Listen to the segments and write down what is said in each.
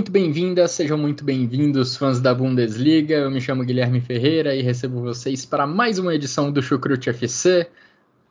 Muito bem-vindas, sejam muito bem-vindos, fãs da Bundesliga. Eu me chamo Guilherme Ferreira e recebo vocês para mais uma edição do Chucrute FC,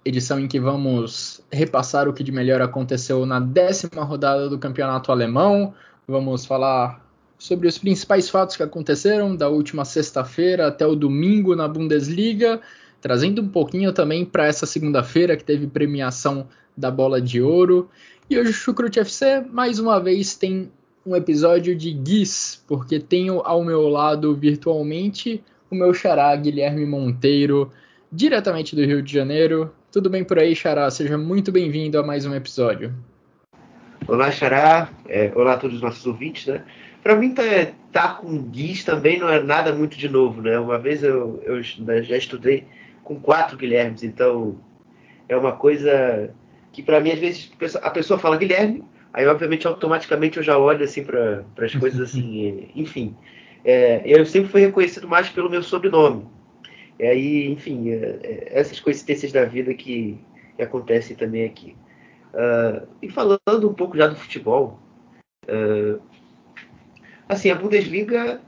edição em que vamos repassar o que de melhor aconteceu na décima rodada do campeonato alemão. Vamos falar sobre os principais fatos que aconteceram da última sexta-feira até o domingo na Bundesliga, trazendo um pouquinho também para essa segunda-feira que teve premiação da bola de ouro. E hoje o Chucrute FC mais uma vez tem um episódio de Guis, porque tenho ao meu lado virtualmente o meu xará Guilherme Monteiro, diretamente do Rio de Janeiro. Tudo bem por aí, xará? Seja muito bem-vindo a mais um episódio. Olá, xará. É, olá a todos os nossos ouvintes, né? Para mim, tá, tá com Guis também não é nada muito de novo, né? Uma vez eu, eu já estudei com quatro Guilhermes, então é uma coisa que para mim, às vezes, a pessoa fala Guilherme, Aí, obviamente, automaticamente eu já olho assim para as coisas assim, enfim. É, eu sempre fui reconhecido mais pelo meu sobrenome. E aí, enfim, é, é, essas coincidências da vida que, que acontecem também aqui. Uh, e falando um pouco já do futebol, uh, assim, a Bundesliga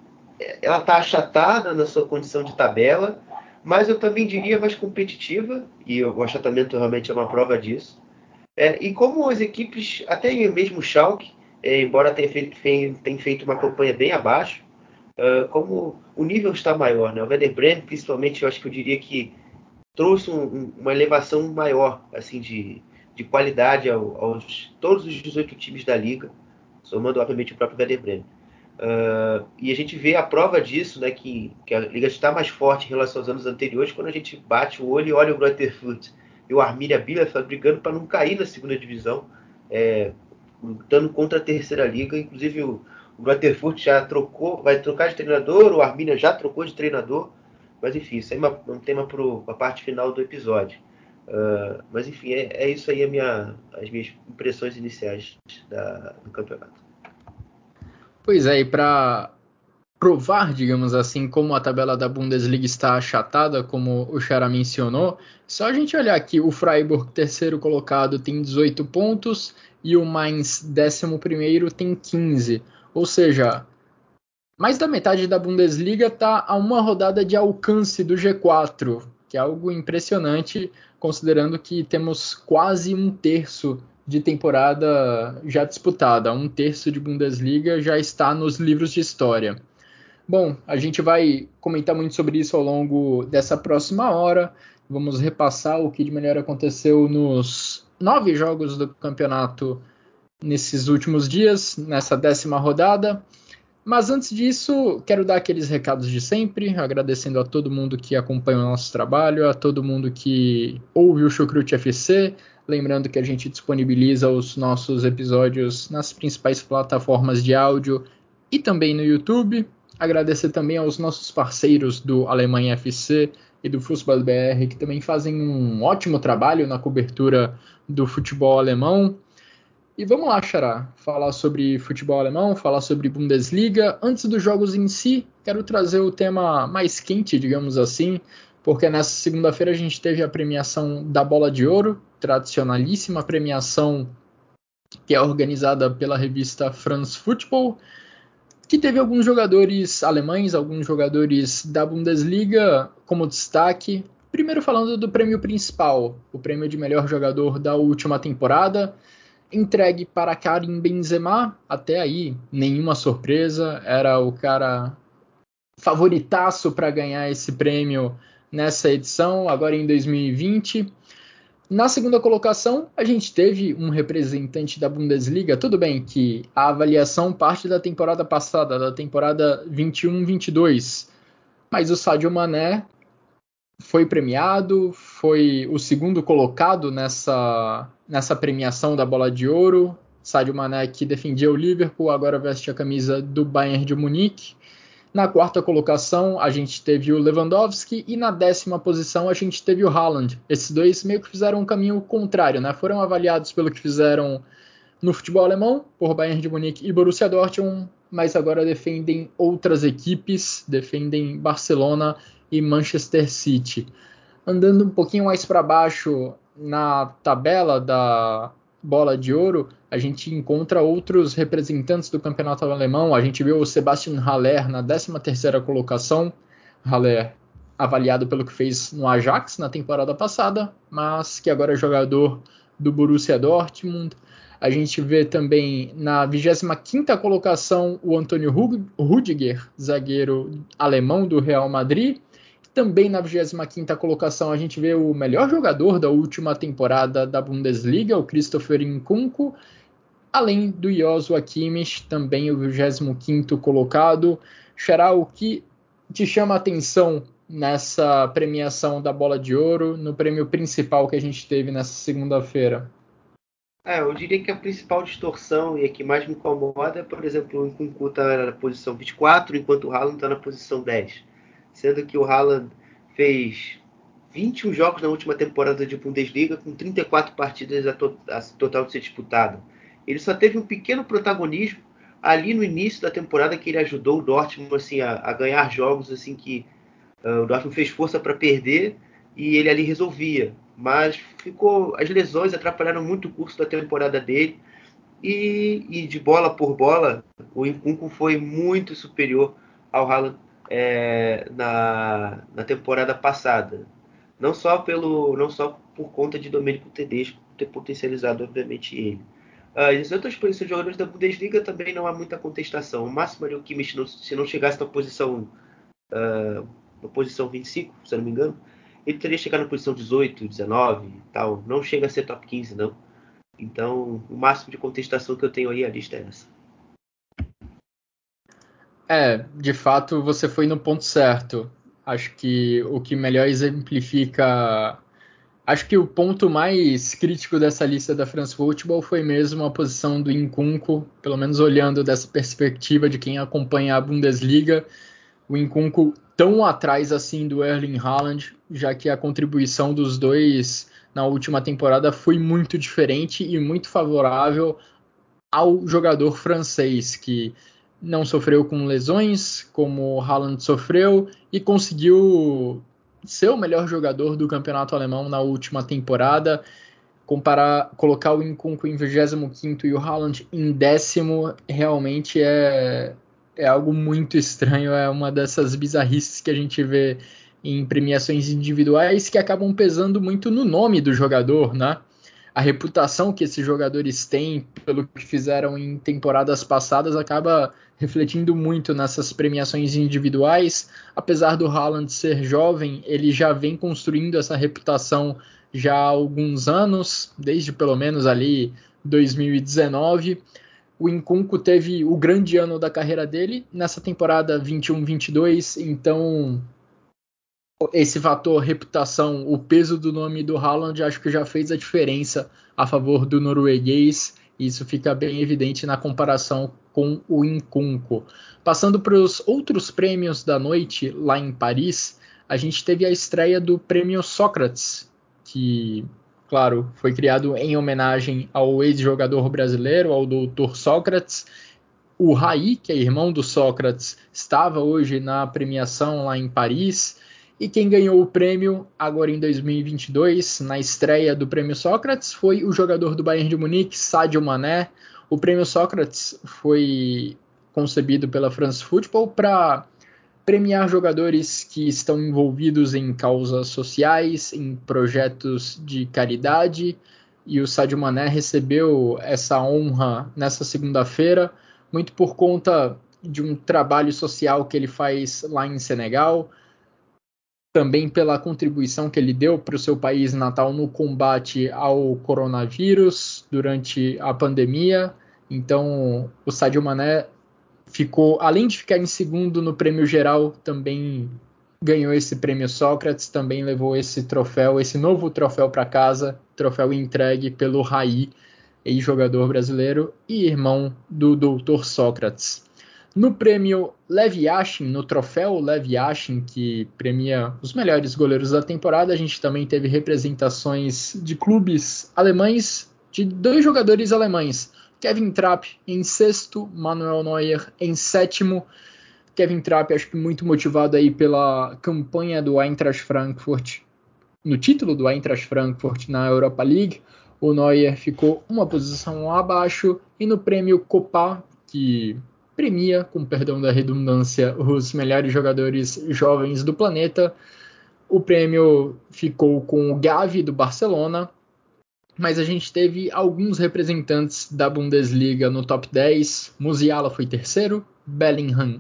ela está achatada na sua condição de tabela, mas eu também diria mais competitiva, e o achatamento realmente é uma prova disso. É, e como as equipes, até mesmo o Schalke, é, embora tenha feito, tenha feito uma campanha bem abaixo, uh, como o nível está maior, né? O Werder Bremen, principalmente, eu acho que eu diria que trouxe um, uma elevação maior, assim, de, de qualidade ao, aos todos os 18 times da liga, somando, obviamente, o próprio Werder Bremen. Uh, e a gente vê a prova disso, né, que, que a liga está mais forte em relação aos anos anteriores, quando a gente bate o olho e olha o Greuther Fürth e o Arminia Bielefeld brigando para não cair na segunda divisão, é, lutando contra a terceira liga. Inclusive o, o já trocou, vai trocar de treinador, o Arminia já trocou de treinador. Mas enfim, isso é uma, um tema para a parte final do episódio. Uh, mas enfim, é, é, isso aí minha, as minhas impressões iniciais da, do campeonato. Pois é, e para provar, digamos assim, como a tabela da Bundesliga está achatada, como o Xara mencionou, só a gente olhar aqui, o Freiburg, terceiro colocado, tem 18 pontos e o Mainz, décimo primeiro, tem 15. Ou seja, mais da metade da Bundesliga está a uma rodada de alcance do G4, que é algo impressionante, considerando que temos quase um terço de temporada já disputada. Um terço de Bundesliga já está nos livros de história. Bom, a gente vai comentar muito sobre isso ao longo dessa próxima hora. Vamos repassar o que de melhor aconteceu nos nove jogos do campeonato nesses últimos dias, nessa décima rodada. Mas antes disso, quero dar aqueles recados de sempre, agradecendo a todo mundo que acompanha o nosso trabalho, a todo mundo que ouve o Chucrute FC. Lembrando que a gente disponibiliza os nossos episódios nas principais plataformas de áudio e também no YouTube. Agradecer também aos nossos parceiros do Alemanha FC e do Fußball BR, que também fazem um ótimo trabalho na cobertura do futebol alemão. E vamos lá, Xará, falar sobre futebol alemão, falar sobre Bundesliga. Antes dos jogos em si, quero trazer o tema mais quente, digamos assim, porque nessa segunda-feira a gente teve a premiação da Bola de Ouro, tradicionalíssima premiação que é organizada pela revista France Football que teve alguns jogadores alemães, alguns jogadores da Bundesliga como destaque. Primeiro falando do prêmio principal, o prêmio de melhor jogador da última temporada, entregue para Karim Benzema, até aí nenhuma surpresa, era o cara favoritaço para ganhar esse prêmio nessa edição, agora em 2020. Na segunda colocação, a gente teve um representante da Bundesliga. Tudo bem que a avaliação parte da temporada passada, da temporada 21-22, mas o Sadio Mané foi premiado, foi o segundo colocado nessa, nessa premiação da Bola de Ouro. Sadio Mané que defendia o Liverpool, agora veste a camisa do Bayern de Munique. Na quarta colocação, a gente teve o Lewandowski e na décima posição a gente teve o Haaland. Esses dois meio que fizeram um caminho contrário, né? Foram avaliados pelo que fizeram no futebol alemão, por Bayern de Munique e Borussia Dortmund, mas agora defendem outras equipes, defendem Barcelona e Manchester City. Andando um pouquinho mais para baixo na tabela da bola de ouro, a gente encontra outros representantes do campeonato alemão. A gente viu o Sebastian Haller na 13ª colocação. Haller avaliado pelo que fez no Ajax na temporada passada, mas que agora é jogador do Borussia Dortmund. A gente vê também na 25ª colocação o Antônio Rudiger, zagueiro alemão do Real Madrid. Também na 25ª colocação a gente vê o melhor jogador da última temporada da Bundesliga, o Christopher Nkunku, além do Joshua Kimmich, também o 25º colocado. Xará, o que te chama a atenção nessa premiação da Bola de Ouro, no prêmio principal que a gente teve nessa segunda-feira? É, eu diria que a principal distorção e a que mais me incomoda é, por exemplo, o Nkunku está na posição 24, enquanto o Haaland está na posição 10 sendo que o Haaland fez 21 jogos na última temporada de Bundesliga, com 34 partidas a, to a total de ser disputada. Ele só teve um pequeno protagonismo ali no início da temporada que ele ajudou o Dortmund assim, a, a ganhar jogos assim que uh, o Dortmund fez força para perder e ele ali resolvia. Mas ficou as lesões atrapalharam muito o curso da temporada dele e, e de bola por bola o Nkunku foi muito superior ao Haaland é, na, na temporada passada. Não só, pelo, não só por conta de Domenico Tedesco ter potencializado, obviamente, ele. As outras posições de jogadores da Bundesliga também não há muita contestação. O máximo ali o Kimmich, não, se não chegasse na posição, uh, na posição 25, se não me engano, ele teria chegado na posição 18, 19 e tal. Não chega a ser top 15, não. Então, o máximo de contestação que eu tenho aí, a lista é essa. É, de fato você foi no ponto certo. Acho que o que melhor exemplifica. Acho que o ponto mais crítico dessa lista da France Football foi mesmo a posição do Incunco, pelo menos olhando dessa perspectiva de quem acompanha a Bundesliga. O Incunco tão atrás assim do Erling Haaland, já que a contribuição dos dois na última temporada foi muito diferente e muito favorável ao jogador francês, que não sofreu com lesões, como o Haaland sofreu, e conseguiu ser o melhor jogador do campeonato alemão na última temporada. Comparar, colocar o Nkunku em 25 e o Haaland em décimo realmente é, é algo muito estranho, é uma dessas bizarrices que a gente vê em premiações individuais que acabam pesando muito no nome do jogador, né? A reputação que esses jogadores têm pelo que fizeram em temporadas passadas acaba refletindo muito nessas premiações individuais. Apesar do Haaland ser jovem, ele já vem construindo essa reputação já há alguns anos, desde pelo menos ali 2019. O Incunco teve o grande ano da carreira dele nessa temporada 21-22, então esse fator reputação, o peso do nome do Haaland, acho que já fez a diferença a favor do norueguês. Isso fica bem evidente na comparação com o Incunco. Passando para os outros prêmios da noite lá em Paris, a gente teve a estreia do Prêmio Sócrates, que, claro, foi criado em homenagem ao ex-jogador brasileiro, ao doutor Sócrates. O Raí, que é irmão do Sócrates, estava hoje na premiação lá em Paris. E quem ganhou o prêmio agora em 2022, na estreia do Prêmio Sócrates, foi o jogador do Bayern de Munique, Sadio Mané. O Prêmio Sócrates foi concebido pela France Football para premiar jogadores que estão envolvidos em causas sociais, em projetos de caridade, e o Sadio Mané recebeu essa honra nessa segunda-feira, muito por conta de um trabalho social que ele faz lá em Senegal também pela contribuição que ele deu para o seu país natal no combate ao coronavírus durante a pandemia. Então, o Sadio Mané ficou, além de ficar em segundo no prêmio geral, também ganhou esse prêmio Sócrates, também levou esse troféu, esse novo troféu para casa, troféu entregue pelo Raí, ex-jogador brasileiro e irmão do doutor Sócrates. No prêmio Lev Yashin, no troféu Lev Yashin, que premia os melhores goleiros da temporada, a gente também teve representações de clubes alemães, de dois jogadores alemães, Kevin Trapp em sexto, Manuel Neuer em sétimo, Kevin Trapp, acho que muito motivado aí pela campanha do Eintracht Frankfurt, no título do Eintracht Frankfurt na Europa League. O Neuer ficou uma posição abaixo. E no prêmio Copa, que premia, com perdão da redundância, os melhores jogadores jovens do planeta, o prêmio ficou com o Gavi do Barcelona, mas a gente teve alguns representantes da Bundesliga no top 10. Musiala foi terceiro, Bellingham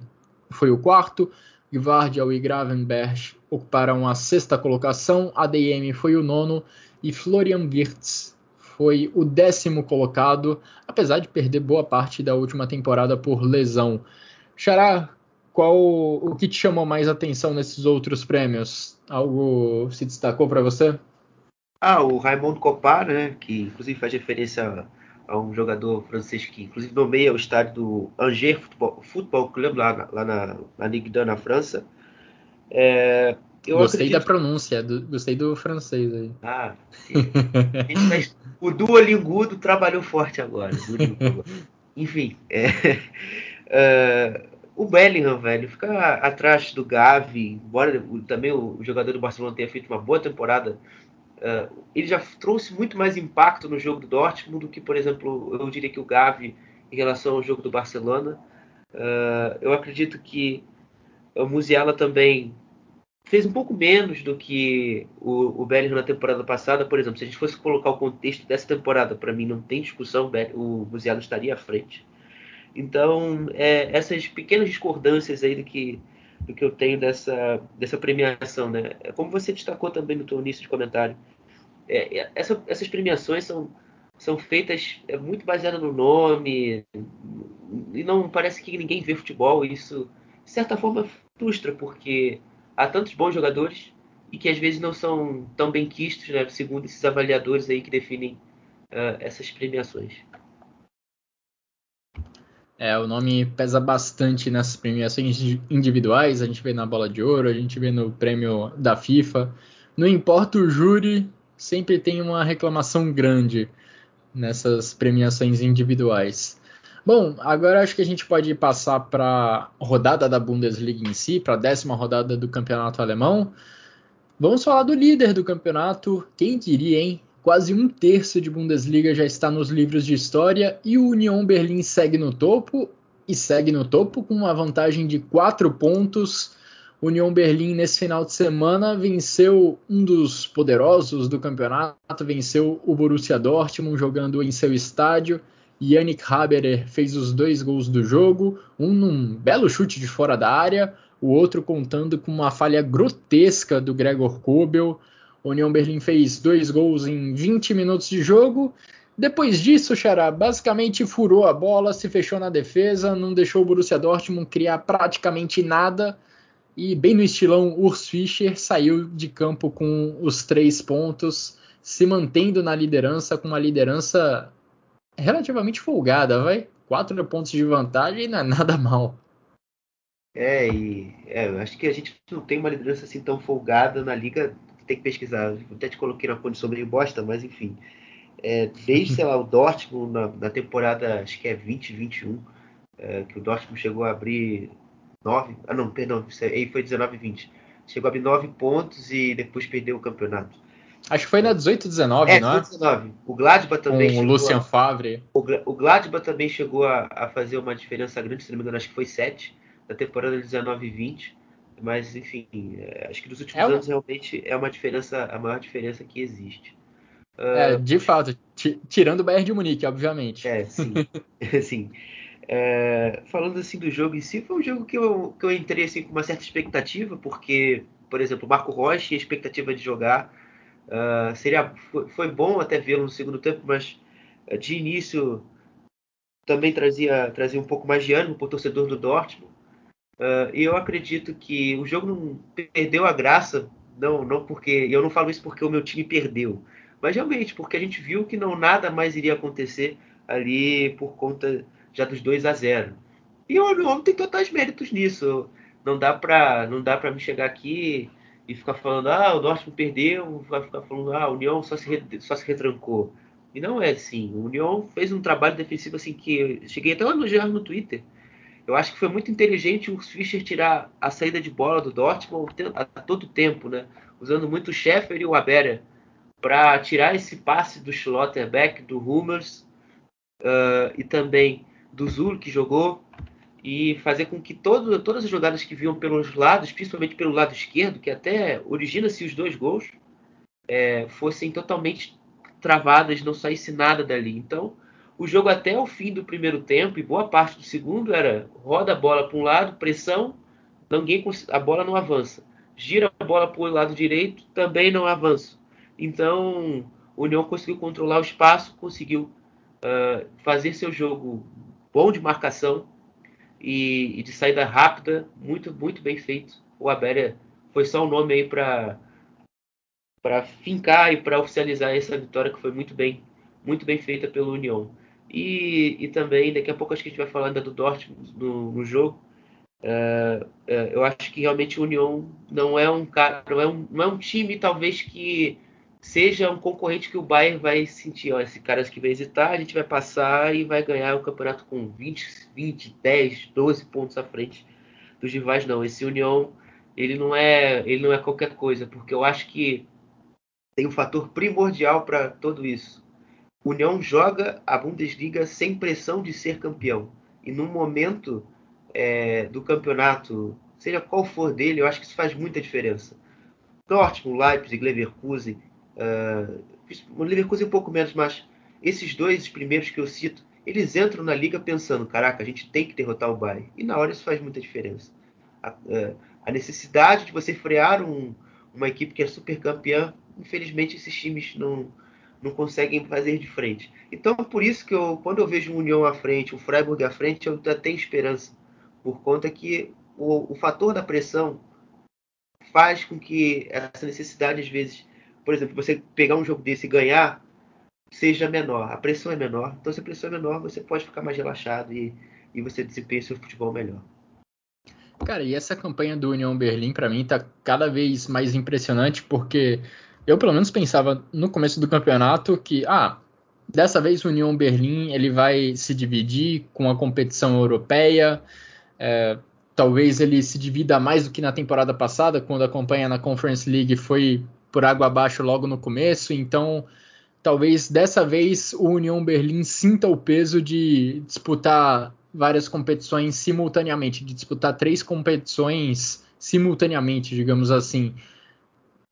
foi o quarto, Gvardiol e Gravenberch ocuparam a sexta colocação, ADM foi o nono e Florian Wirtz foi o décimo colocado, apesar de perder boa parte da última temporada por lesão. Xará, qual o que te chamou mais atenção nesses outros prêmios? Algo se destacou para você? Ah, o Raimundo Copar, né, que inclusive faz referência a um jogador francês que inclusive nomeia o estádio do Angers Football, Club lá, lá na, na Ligue 1 na França. É, gostei acredito... da pronúncia, do, gostei do francês aí. Ah. Faz... o Duolingudo trabalhou forte agora. Enfim, é, é, o Bellingham, velho, fica atrás do Gavi, embora também o jogador do Barcelona tenha feito uma boa temporada Uh, ele já trouxe muito mais impacto no jogo do Dortmund do que, por exemplo, eu diria que o Gavi em relação ao jogo do Barcelona. Uh, eu acredito que o Musiala também fez um pouco menos do que o, o Bellingham na temporada passada. Por exemplo, se a gente fosse colocar o contexto dessa temporada, para mim não tem discussão, o Musiala estaria à frente. Então, é, essas pequenas discordâncias aí do que, do que eu tenho dessa, dessa premiação, né? É como você destacou também no seu início de comentário, é, é, essa, essas premiações são, são feitas é, muito baseadas no nome e não parece que ninguém vê futebol. E isso, de certa forma, frustra, porque há tantos bons jogadores e que às vezes não são tão bem quistos, né, segundo esses avaliadores aí que definem uh, essas premiações. É, o nome pesa bastante nessas premiações individuais. A gente vê na bola de ouro, a gente vê no prêmio da FIFA. Não importa o júri, sempre tem uma reclamação grande nessas premiações individuais. Bom, agora acho que a gente pode passar para a rodada da Bundesliga em si, para a décima rodada do campeonato alemão. Vamos falar do líder do campeonato. Quem diria, hein? Quase um terço de Bundesliga já está nos livros de história e o Union Berlim segue no topo e segue no topo com uma vantagem de quatro pontos União Berlim nesse final de semana venceu um dos poderosos do campeonato, venceu o Borussia Dortmund jogando em seu estádio. Yannick Haberer fez os dois gols do jogo, um num belo chute de fora da área, o outro contando com uma falha grotesca do Gregor Kobel. União Berlim fez dois gols em 20 minutos de jogo. Depois disso, Xará basicamente furou a bola, se fechou na defesa, não deixou o Borussia Dortmund criar praticamente nada e bem no estilão Urs Fischer saiu de campo com os três pontos, se mantendo na liderança com uma liderança relativamente folgada, vai? Quatro pontos de vantagem não é nada mal. É, e é, acho que a gente não tem uma liderança assim tão folgada na liga, tem que pesquisar. até te coloquei na condição meio bosta, mas enfim. É, desde, sei lá, o Dortmund na, na, temporada, acho que é 2021, é, que o Dortmund chegou a abrir 9. Ah, não, perdão, aí foi 19 20. Chegou a abrir 9 pontos e depois perdeu o campeonato. Acho que foi na 18 19, é, não é? 19. O Gladbach também. Com o Lucien a, Favre. O, o Gladbach também chegou a, a, fazer uma diferença grande, se não me engano, acho que foi 7 na temporada 19 20. Mas, enfim, é, acho que nos últimos é anos realmente é uma diferença, a maior diferença que existe. É, uh, de fato, tirando o Bayern de Munique, obviamente. É, sim. sim. É, falando assim do jogo em si, foi um jogo que eu, que eu entrei assim, com uma certa expectativa, porque, por exemplo, o Marco Rocha tinha expectativa de jogar. Uh, seria, foi, bom até vê-lo no segundo tempo, mas uh, de início também trazia, trazia um pouco mais de ânimo para o torcedor do Dortmund. Uh, e eu acredito que o jogo não perdeu a graça, não, não porque. Eu não falo isso porque o meu time perdeu, mas realmente porque a gente viu que não nada mais iria acontecer ali por conta já dos 2 a 0 E o União tem totais méritos nisso. Não dá para não dá para me chegar aqui e ficar falando, ah, o Dortmund perdeu, vai ficar falando, ah, a União só se, só se retrancou. E não é assim. O União fez um trabalho defensivo assim que cheguei até a elogiar no Twitter eu acho que foi muito inteligente o Fischer tirar a saída de bola do Dortmund a todo tempo, né? Usando muito o Schäfer e o Abera para tirar esse passe do Schlotterbeck, do Hummels uh, e também do Zul que jogou e fazer com que todo, todas as jogadas que vinham pelos lados, principalmente pelo lado esquerdo, que até origina-se os dois gols, é, fossem totalmente travadas, não saísse nada dali. Então, o jogo até o fim do primeiro tempo e boa parte do segundo era roda a bola para um lado, pressão, ninguém a bola não avança. Gira a bola para o lado direito, também não avança. Então, o União conseguiu controlar o espaço, conseguiu uh, fazer seu jogo bom de marcação e, e, de saída rápida, muito, muito bem feito. O Abéria foi só um nome aí para para fincar e para oficializar essa vitória que foi muito bem, muito bem feita pelo União. E, e também, daqui a pouco acho que a gente vai falar ainda do Dortmund no, no jogo. Uh, uh, eu acho que realmente o União não é um cara, não é um, não é um time talvez que seja um concorrente que o Bayern vai sentir, ó, esse cara que vai hesitar, a gente vai passar e vai ganhar o campeonato com 20, 20, 10, 12 pontos à frente dos rivais não. Esse União, ele não é, ele não é qualquer coisa, porque eu acho que tem um fator primordial para tudo isso. União joga a Bundesliga sem pressão de ser campeão. E no momento é, do campeonato, seja qual for dele, eu acho que isso faz muita diferença. Dortmund, Leipzig, Leverkusen, uh, Leverkusen um pouco menos, mas esses dois primeiros que eu cito, eles entram na liga pensando, caraca, a gente tem que derrotar o Bayern. E na hora isso faz muita diferença. A, uh, a necessidade de você frear um, uma equipe que é super campeã, infelizmente esses times não, não conseguem fazer de frente. Então, por isso que eu, quando eu vejo o União à frente, o Freiburg à frente, eu até tenho esperança, por conta que o, o fator da pressão faz com que essa necessidade, às vezes, por exemplo, você pegar um jogo desse e ganhar, seja menor. A pressão é menor. Então, se a pressão é menor, você pode ficar mais relaxado e, e você desempenha seu futebol melhor. Cara, e essa campanha do União Berlim, para mim, tá cada vez mais impressionante, porque eu pelo menos pensava no começo do campeonato que, ah, dessa vez o União Berlim ele vai se dividir com a competição europeia, é, talvez ele se divida mais do que na temporada passada, quando a campanha na Conference League foi por água abaixo logo no começo, então talvez dessa vez o União Berlim sinta o peso de disputar várias competições simultaneamente, de disputar três competições simultaneamente, digamos assim.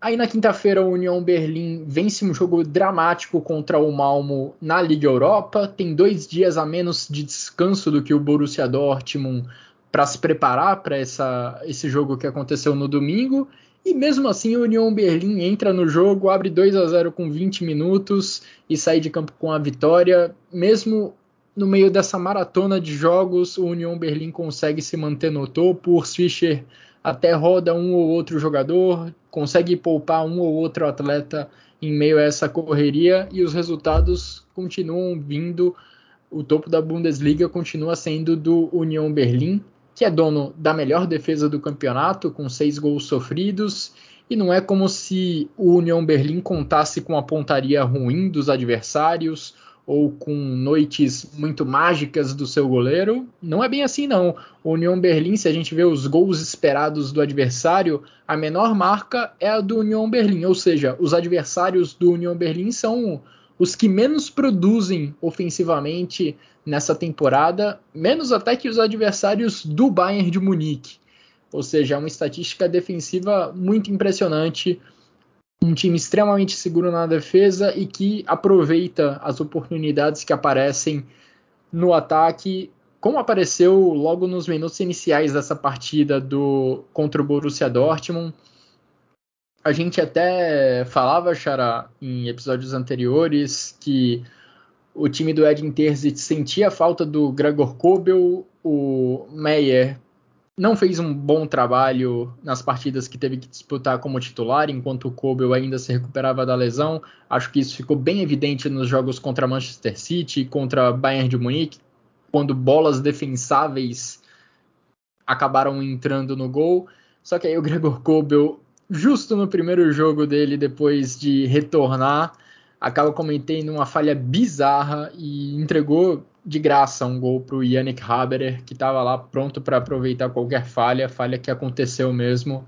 Aí na quinta-feira, o União Berlim vence um jogo dramático contra o Malmo na Liga Europa. Tem dois dias a menos de descanso do que o Borussia Dortmund para se preparar para esse jogo que aconteceu no domingo. E mesmo assim, o União Berlim entra no jogo, abre 2 a 0 com 20 minutos e sai de campo com a vitória. Mesmo no meio dessa maratona de jogos, o União Berlim consegue se manter no topo. O Fischer até roda um ou outro jogador, consegue poupar um ou outro atleta em meio a essa correria e os resultados continuam vindo. O topo da Bundesliga continua sendo do União Berlim, que é dono da melhor defesa do campeonato, com seis gols sofridos. E não é como se o União Berlim contasse com a pontaria ruim dos adversários ou com noites muito mágicas do seu goleiro. Não é bem assim, não. O União Berlim, se a gente vê os gols esperados do adversário, a menor marca é a do União Berlim, ou seja, os adversários do União Berlim são os que menos produzem ofensivamente nessa temporada, menos até que os adversários do Bayern de Munique. Ou seja, é uma estatística defensiva muito impressionante um time extremamente seguro na defesa e que aproveita as oportunidades que aparecem no ataque, como apareceu logo nos minutos iniciais dessa partida do contra o Borussia Dortmund. A gente até falava, Xará, em episódios anteriores, que o time do Edin Terzic sentia a falta do Gregor Kobel, o Meyer não fez um bom trabalho nas partidas que teve que disputar como titular, enquanto o Kobel ainda se recuperava da lesão. Acho que isso ficou bem evidente nos jogos contra Manchester City, contra Bayern de Munique, quando bolas defensáveis acabaram entrando no gol. Só que aí o Gregor Kobel, justo no primeiro jogo dele, depois de retornar, acaba cometendo uma falha bizarra e entregou de graça um gol para o Yannick Haberer, que estava lá pronto para aproveitar qualquer falha, falha que aconteceu mesmo.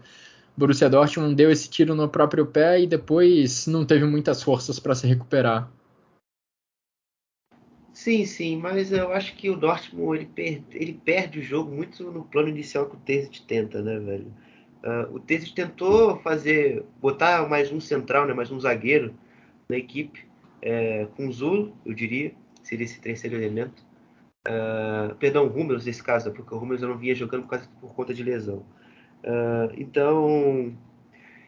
Borussia Dortmund deu esse tiro no próprio pé e depois não teve muitas forças para se recuperar. Sim, sim, mas eu acho que o Dortmund ele, per ele perde o jogo muito no plano inicial que o Terzic tenta, né, velho? Uh, o Terzic tentou fazer, botar mais um central, né, mais um zagueiro na equipe, é, com o Zulo, eu diria, seria esse terceiro elemento. Uh, perdão, o Hummels nesse caso, né, porque o Hummels eu não vinha jogando por, por conta de lesão. Uh, então,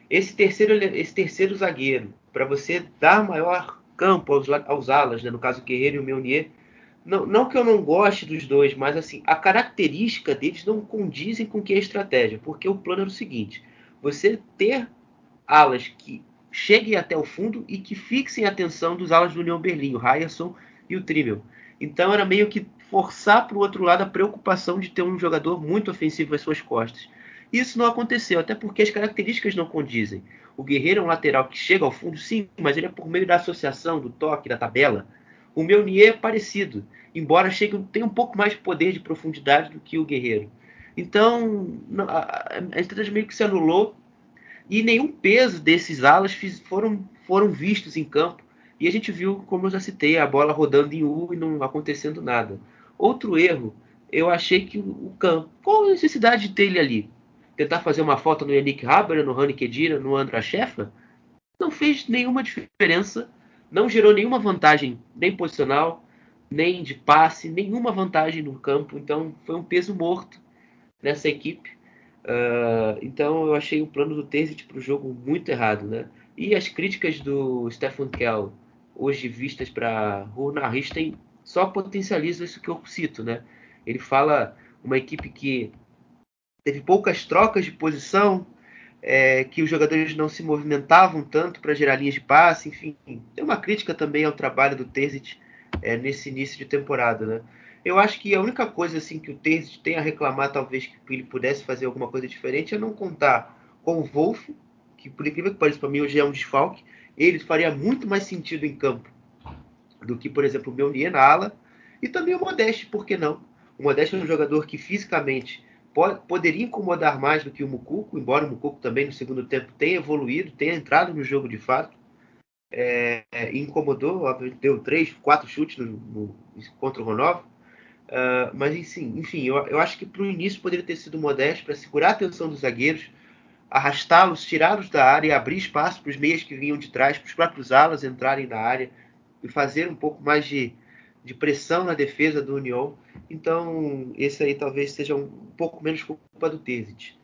esse terceiro, esse terceiro zagueiro, para você dar maior campo aos, aos alas, né, no caso Guerreiro e o Meunier, não, não que eu não goste dos dois, mas assim, a característica deles não condizem com que é a estratégia, porque o plano era o seguinte: você ter alas que cheguem até o fundo e que fixem a atenção dos alas do União Berlim, o Ryerson e o Trimmel. Então era meio que forçar para o outro lado a preocupação de ter um jogador muito ofensivo às suas costas. Isso não aconteceu, até porque as características não condizem. O Guerreiro é um lateral que chega ao fundo, sim, mas ele é por meio da associação, do toque, da tabela. O Meunier é parecido, embora chegue, tenha um pouco mais de poder de profundidade do que o Guerreiro. Então, a, a estratégia meio que se anulou e nenhum peso desses alas fiz, foram, foram vistos em campo e a gente viu, como eu já citei, a bola rodando em U e não acontecendo nada. Outro erro, eu achei que o campo. Qual a necessidade de ter ele ali? Tentar fazer uma falta no Yannick Haber, no Rani Kedira, no Andra Sheffer? Não fez nenhuma diferença, não gerou nenhuma vantagem, nem posicional, nem de passe, nenhuma vantagem no campo. Então foi um peso morto nessa equipe. Uh, então eu achei o plano do Terzic para o jogo muito errado, né? E as críticas do Stefan Kell hoje vistas para Runa Richten só potencializa isso que eu cito, né? Ele fala uma equipe que teve poucas trocas de posição, é, que os jogadores não se movimentavam tanto para gerar linhas de passe, enfim. Tem uma crítica também ao trabalho do Terzic é, nesse início de temporada, né? Eu acho que a única coisa assim que o Terzic tem a reclamar, talvez que ele pudesse fazer alguma coisa diferente, é não contar com o Wolf, que por incrível que pareça para mim hoje é um desfalque, ele faria muito mais sentido em campo do que, por exemplo, o Meunier na ala. E também o Modeste, por que não? O Modeste é um jogador que fisicamente pode, poderia incomodar mais do que o Mucuco, embora o Mucuco também no segundo tempo tenha evoluído, tenha entrado no jogo de fato. É, é, incomodou, deu três, quatro chutes no, no, contra o Ronov. Uh, mas enfim, enfim eu, eu acho que para o início poderia ter sido modesto para segurar a atenção dos zagueiros, arrastá-los, tirá-los da área e abrir espaço para os meias que vinham de trás, para os próprios alas entrarem na área e fazer um pouco mais de, de pressão na defesa do União. Então, esse aí talvez seja um, pouco menos culpa do Tesit.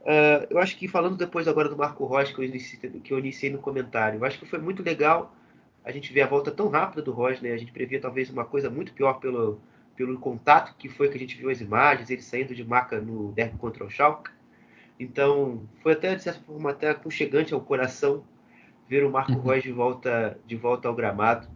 Uh, eu acho que falando depois agora do Marco Rocha, que eu, iniciei, que eu iniciei no comentário, eu acho que foi muito legal a gente ver a volta tão rápida do Rocha, né? A gente previa talvez uma coisa muito pior pelo, pelo contato que foi que a gente viu as imagens, ele saindo de maca no derby contra o Schalke. Então, foi até, de certa forma, até aconchegante ao coração ver o Marco uhum. Reus de volta, de volta ao gramado.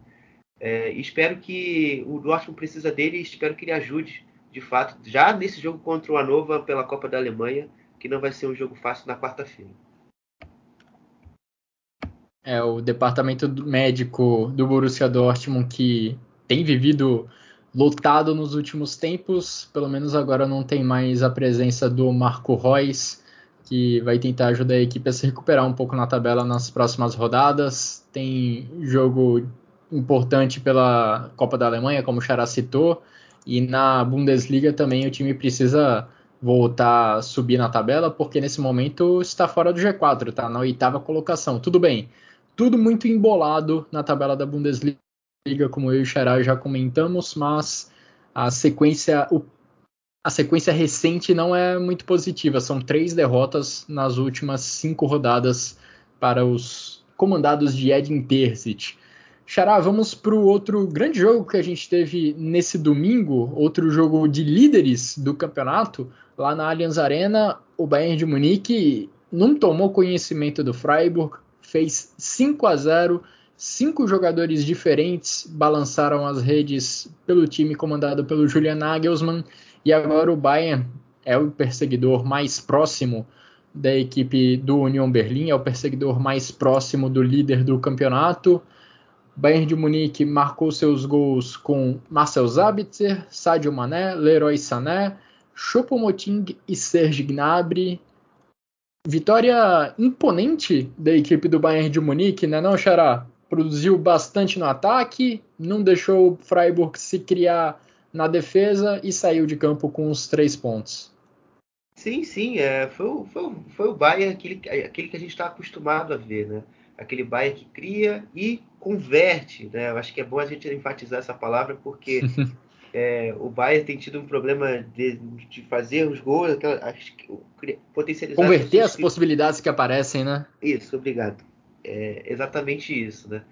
É, espero que o Dortmund precisa dele e espero que ele ajude, de fato, já nesse jogo contra o Anova pela Copa da Alemanha, que não vai ser um jogo fácil na quarta-feira. É, o departamento médico do Borussia Dortmund que tem vivido lotado nos últimos tempos, pelo menos agora não tem mais a presença do Marco Reus, que vai tentar ajudar a equipe a se recuperar um pouco na tabela nas próximas rodadas. Tem jogo importante pela Copa da Alemanha, como o Xará citou, e na Bundesliga também o time precisa voltar a subir na tabela, porque nesse momento está fora do G4, tá na oitava colocação. Tudo bem, tudo muito embolado na tabela da Bundesliga, como eu e o Xará já comentamos, mas a sequência, a sequência recente não é muito positiva. São três derrotas nas últimas cinco rodadas para os comandados de Edin Terzic. Xará, vamos para o outro grande jogo que a gente teve nesse domingo, outro jogo de líderes do campeonato, lá na Allianz Arena, o Bayern de Munique não tomou conhecimento do Freiburg, fez 5 a 0 cinco jogadores diferentes balançaram as redes pelo time comandado pelo Julian Nagelsmann e agora o Bayern é o perseguidor mais próximo da equipe do Union Berlim, é o perseguidor mais próximo do líder do campeonato. Bayern de Munique marcou seus gols com Marcel Zabitzer, Sadio Mané, Leroy Sané, Choupo-Moting e Serge Gnabry. Vitória imponente da equipe do Bayern de Munique, né não, Xará? Produziu bastante no ataque, não deixou o Freiburg se criar na defesa e saiu de campo com os três pontos. Sim, sim, é, foi, foi, foi o Bayern aquele, aquele que a gente está acostumado a ver, né? Aquele Bayern que cria e converte, né? Eu acho que é bom a gente enfatizar essa palavra porque é, o Bayern tem tido um problema de, de fazer os gols, aquela, potencializar converter as, possibilidades que aparecem, né? Isso, obrigado. É exatamente isso, né?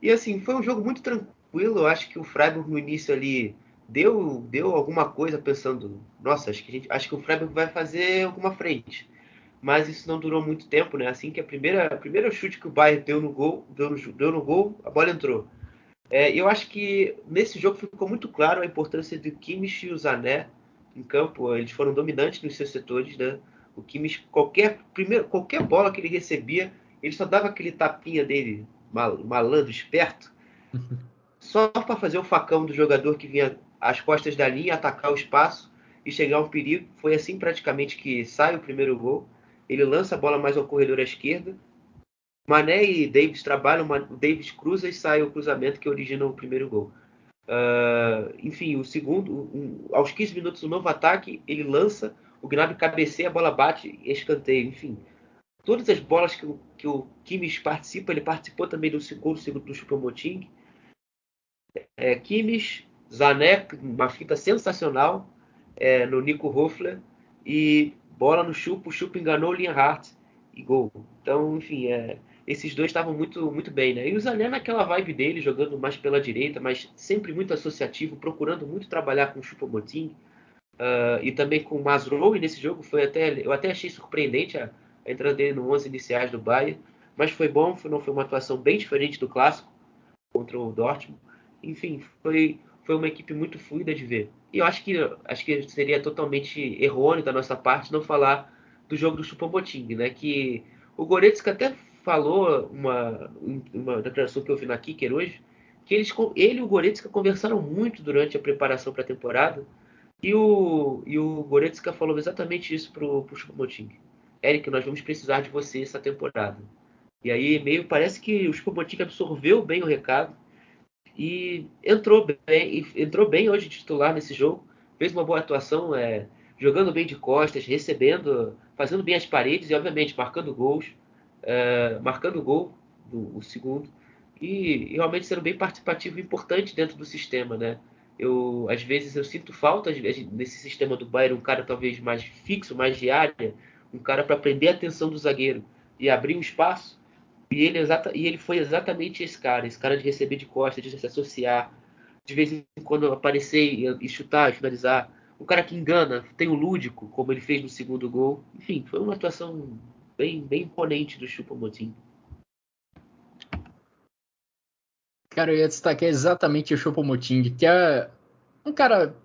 E assim foi um jogo muito tranquilo. Eu acho que o Freiburg no início ali deu deu alguma coisa pensando, nossa, acho que a gente, acho que o Freiburg vai fazer alguma frente mas isso não durou muito tempo, né? Assim que a primeira, a primeira chute que o Bayern deu no gol, deu no, deu no gol, a bola entrou. É, eu acho que nesse jogo ficou muito claro a importância do Kimmich e o Zané em campo. Eles foram dominantes nos seus setores, né? O Kimmich, qualquer, primeiro, qualquer bola que ele recebia, ele só dava aquele tapinha dele, mal, malandro, esperto, só para fazer o facão do jogador que vinha às costas da linha, atacar o espaço e chegar ao perigo. Foi assim praticamente que sai o primeiro gol ele lança a bola mais ao corredor à esquerda. Mané e Davis trabalham, o Davis cruza e sai o cruzamento que origina o primeiro gol. Uh, enfim, o segundo, um, aos 15 minutos, o um novo ataque, ele lança, o Gnabry cabeceia, a bola bate, escanteio, enfim. Todas as bolas que, que o Kimmich participa, ele participou também do segundo, segundo do Choupo-Moting. É, Kimmich, Zanek, uma fita sensacional é, no Nico Hoffler e bola no Chupo, o Chupo enganou o Linhart e gol. Então, enfim, é, esses dois estavam muito, muito bem, né? E o Zané naquela vibe dele, jogando mais pela direita, mas sempre muito associativo, procurando muito trabalhar com o Chupo Moting uh, e também com o Masrowi nesse jogo. Foi até, eu até achei surpreendente a, a entrada dele no 11 iniciais do Bayern, mas foi bom, foi, não foi uma atuação bem diferente do clássico contra o Dortmund. Enfim, foi, foi uma equipe muito fluida de ver. E eu acho que, acho que seria totalmente errôneo da nossa parte não falar do jogo do Chupamboting, né? Que o Goretzka até falou uma, uma declaração que eu vi na Kicker hoje, que eles, ele e o Goretzka conversaram muito durante a preparação para a temporada, e o, e o Goretzka falou exatamente isso pro, pro Chupamboting. Eric, nós vamos precisar de você essa temporada. E aí meio parece que o Chupamboting absorveu bem o recado, e entrou bem, entrou bem hoje titular nesse jogo, fez uma boa atuação, é, jogando bem de costas, recebendo, fazendo bem as paredes e obviamente marcando gols, é, marcando gol do o segundo. E, e, realmente sendo bem participativo e importante dentro do sistema, né? Eu às vezes eu sinto falta nesse sistema do Bayern um cara talvez mais fixo, mais de área, um cara para prender a atenção do zagueiro e abrir um espaço e ele, exata, e ele foi exatamente esse cara, esse cara de receber de costas, de se associar, de vez em quando aparecer e, chutar, finalizar. Um cara que engana, tem o lúdico, como ele fez no segundo gol. Enfim, foi uma atuação bem, bem imponente do Chupomotim. Cara, eu ia destacar exatamente o Chopomoting, que é um cara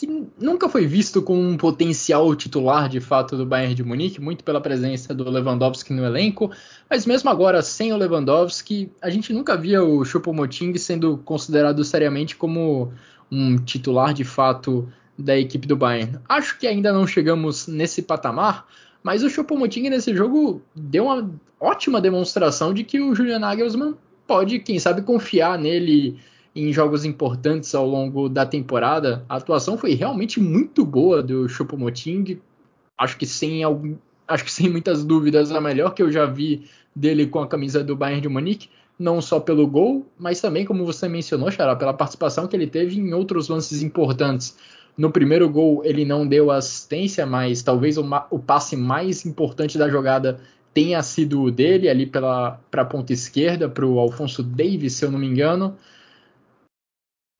que nunca foi visto como um potencial titular de fato do Bayern de Munique, muito pela presença do Lewandowski no elenco, mas mesmo agora sem o Lewandowski, a gente nunca via o Choupo-Moting sendo considerado seriamente como um titular de fato da equipe do Bayern. Acho que ainda não chegamos nesse patamar, mas o Choupo-Moting nesse jogo deu uma ótima demonstração de que o Julian Nagelsmann pode, quem sabe, confiar nele em jogos importantes ao longo da temporada. A atuação foi realmente muito boa do Choupo-Moting. Acho que sem algum, acho que sem muitas dúvidas a melhor que eu já vi dele com a camisa do Bayern de Munique, não só pelo gol, mas também como você mencionou, Xará, pela participação que ele teve em outros lances importantes. No primeiro gol ele não deu assistência, mas talvez o, o passe mais importante da jogada tenha sido o dele, ali para a ponta esquerda, para o Alfonso Davis, se eu não me engano.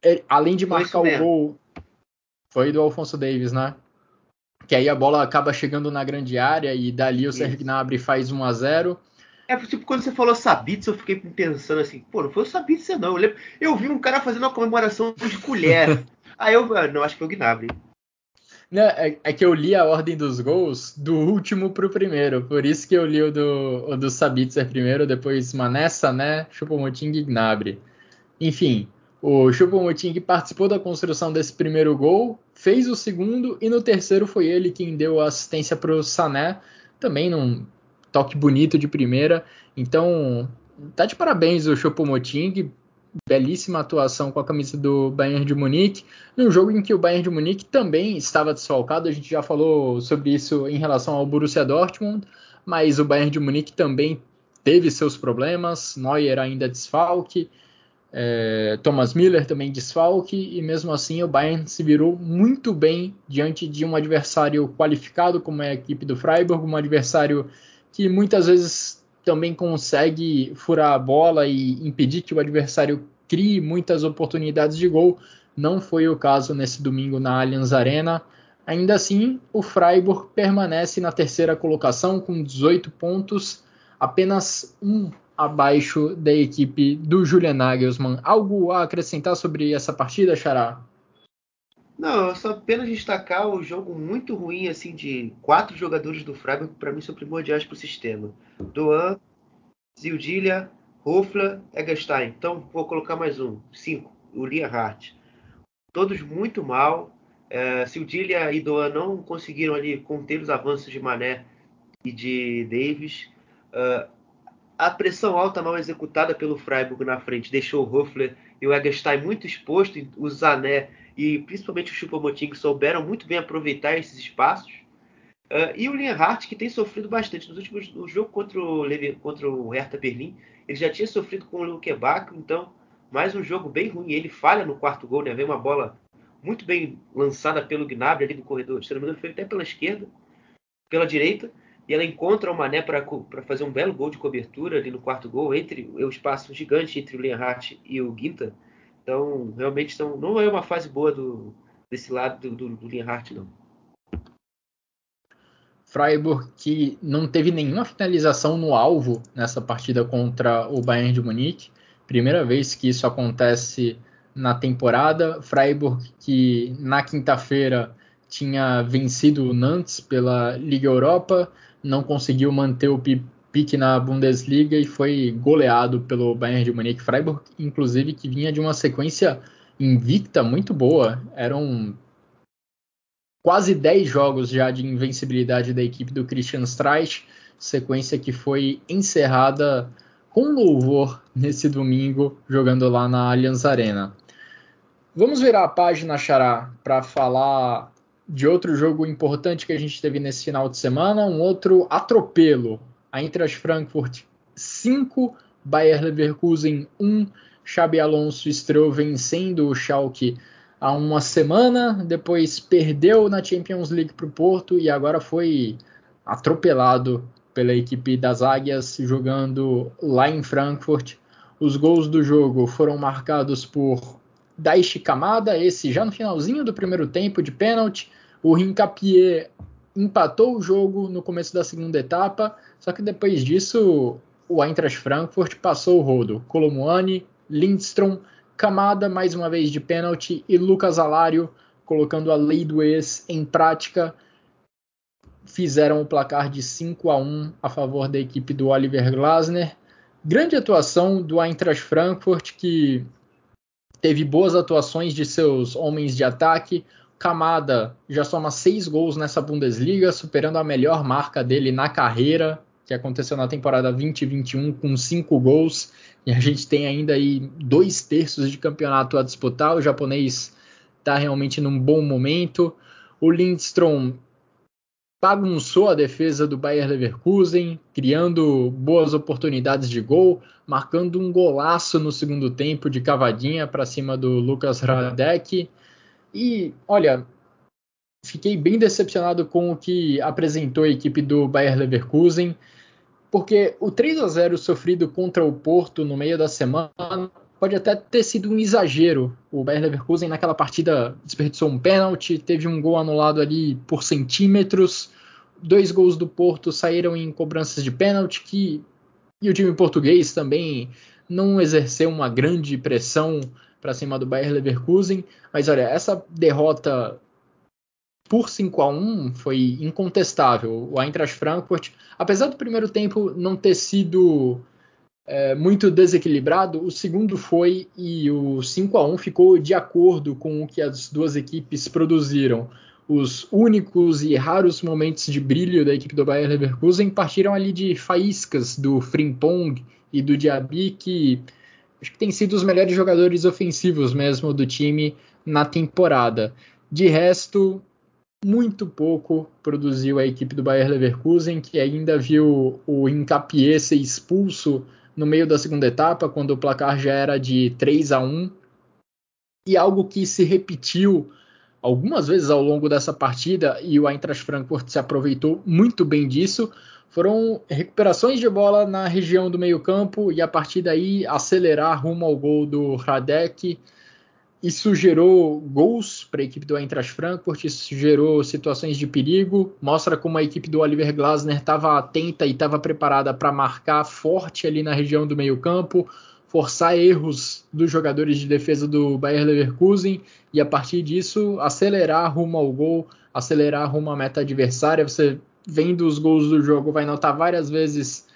É, além de marcar o gol, foi do Alfonso Davis, né? Que aí a bola acaba chegando na grande área e dali o Sérgio Gnabry faz 1 a 0 é, tipo, quando você falou Sabitz, eu fiquei pensando assim, pô, não foi o Sabitz não. Eu, lembro, eu vi um cara fazendo uma comemoração de colher. aí eu, ah, não, acho que foi o Gnabry. Não, é, é, que eu li a ordem dos gols do último pro primeiro. Por isso que eu li o do, o do Sabitzer primeiro, depois Mané, Sané, Choupo-Moting e Gnabry. Enfim, o Choupo-Moting participou da construção desse primeiro gol, fez o segundo e no terceiro foi ele quem deu a assistência pro Sané. Também num toque bonito de primeira. Então, tá de parabéns o Choupo-Moting belíssima atuação com a camisa do Bayern de Munique, num jogo em que o Bayern de Munique também estava desfalcado, a gente já falou sobre isso em relação ao Borussia Dortmund, mas o Bayern de Munique também teve seus problemas, Neuer ainda desfalque, é, Thomas Miller também desfalque, e mesmo assim o Bayern se virou muito bem diante de um adversário qualificado como é a equipe do Freiburg, um adversário que muitas vezes também consegue furar a bola e impedir que o adversário crie muitas oportunidades de gol. Não foi o caso nesse domingo na Allianz Arena. Ainda assim, o Freiburg permanece na terceira colocação com 18 pontos, apenas um abaixo da equipe do Julian Nagelsmann. Algo a acrescentar sobre essa partida, Xará? Não, só apenas destacar o jogo muito ruim assim de quatro jogadores do Freiburg, para mim são primordiais para o sistema. Doan, Zildilha, Hofler, Egerstein. Então vou colocar mais um, cinco, o Hart. Todos muito mal. É, Zildilha e Doan não conseguiram ali conter os avanços de Mané e de Davis. Uh, a pressão alta mal executada pelo Freiburg na frente deixou o Hofler e o Egerstein muito exposto. O Zané e principalmente o Choupo-Moting souberam muito bem aproveitar esses espaços. Uh, e o Lienhardt, que tem sofrido bastante. Nos últimos, no jogo contra o, contra o Hertha Berlim, ele já tinha sofrido com o Luquebaco, então mais um jogo bem ruim. Ele falha no quarto gol, né? Vem uma bola muito bem lançada pelo Gnabry ali no corredor. Se não me engano, foi até pela esquerda, pela direita. E ela encontra o Mané para fazer um belo gol de cobertura ali no quarto gol, entre o espaço gigante entre o Lienhardt e o Guinta. Então, realmente, são, não é uma fase boa do, desse lado do, do, do Lienhardt, não. Freiburg que não teve nenhuma finalização no alvo nessa partida contra o Bayern de Munique. Primeira vez que isso acontece na temporada. Freiburg que na quinta-feira tinha vencido o Nantes pela Liga Europa, não conseguiu manter o pique na Bundesliga e foi goleado pelo Bayern de Munique. Freiburg, inclusive, que vinha de uma sequência invicta muito boa. Eram quase 10 jogos já de invencibilidade da equipe do Christian Streich, sequência que foi encerrada com louvor nesse domingo, jogando lá na Allianz Arena. Vamos virar a página, Xará, para falar de outro jogo importante que a gente teve nesse final de semana, um outro atropelo. A Eintracht Frankfurt 5, Bayer Leverkusen 1, Xabi Alonso estreou vencendo o Schalke há uma semana, depois perdeu na Champions League para o Porto e agora foi atropelado pela equipe das Águias jogando lá em Frankfurt. Os gols do jogo foram marcados por Daichi Kamada, esse já no finalzinho do primeiro tempo de pênalti. O Rincapié empatou o jogo no começo da segunda etapa, só que depois disso o Eintracht Frankfurt passou o rodo. Colomuani, Lindstrom, Camada, mais uma vez de pênalti, e Lucas Alário, colocando a lei do ex em prática, fizeram o placar de 5 a 1 a favor da equipe do Oliver Glasner. Grande atuação do Eintracht Frankfurt, que teve boas atuações de seus homens de ataque. Camada já soma seis gols nessa Bundesliga, superando a melhor marca dele na carreira, que aconteceu na temporada 2021 com cinco gols. E a gente tem ainda aí dois terços de campeonato a disputar. O japonês está realmente num bom momento. O Lindstrom bagunçou a defesa do Bayer Leverkusen, criando boas oportunidades de gol, marcando um golaço no segundo tempo de cavadinha para cima do Lucas Radek. E olha, fiquei bem decepcionado com o que apresentou a equipe do Bayer Leverkusen porque o 3 a 0 sofrido contra o Porto no meio da semana pode até ter sido um exagero. O Bayer Leverkusen naquela partida desperdiçou um pênalti, teve um gol anulado ali por centímetros, dois gols do Porto saíram em cobranças de pênalti que e o time português também não exerceu uma grande pressão para cima do Bayer Leverkusen, mas olha, essa derrota por 5 a 1 foi incontestável. O Eintracht Frankfurt, apesar do primeiro tempo não ter sido é, muito desequilibrado, o segundo foi e o 5 a 1 ficou de acordo com o que as duas equipes produziram. Os únicos e raros momentos de brilho da equipe do Bayer Leverkusen partiram ali de faíscas do Frimpong e do Diaby, que acho que têm sido os melhores jogadores ofensivos mesmo do time na temporada. De resto, muito pouco produziu a equipe do Bayer Leverkusen, que ainda viu o Incapié ser expulso no meio da segunda etapa, quando o placar já era de 3 a 1. E algo que se repetiu algumas vezes ao longo dessa partida, e o Eintracht Frankfurt se aproveitou muito bem disso, foram recuperações de bola na região do meio-campo e a partir daí acelerar rumo ao gol do Radek isso gerou gols para a equipe do Eintracht Frankfurt, isso gerou situações de perigo, mostra como a equipe do Oliver Glasner estava atenta e estava preparada para marcar forte ali na região do meio-campo, forçar erros dos jogadores de defesa do Bayer Leverkusen e a partir disso acelerar rumo ao gol, acelerar rumo à meta adversária. Você vendo os gols do jogo vai notar várias vezes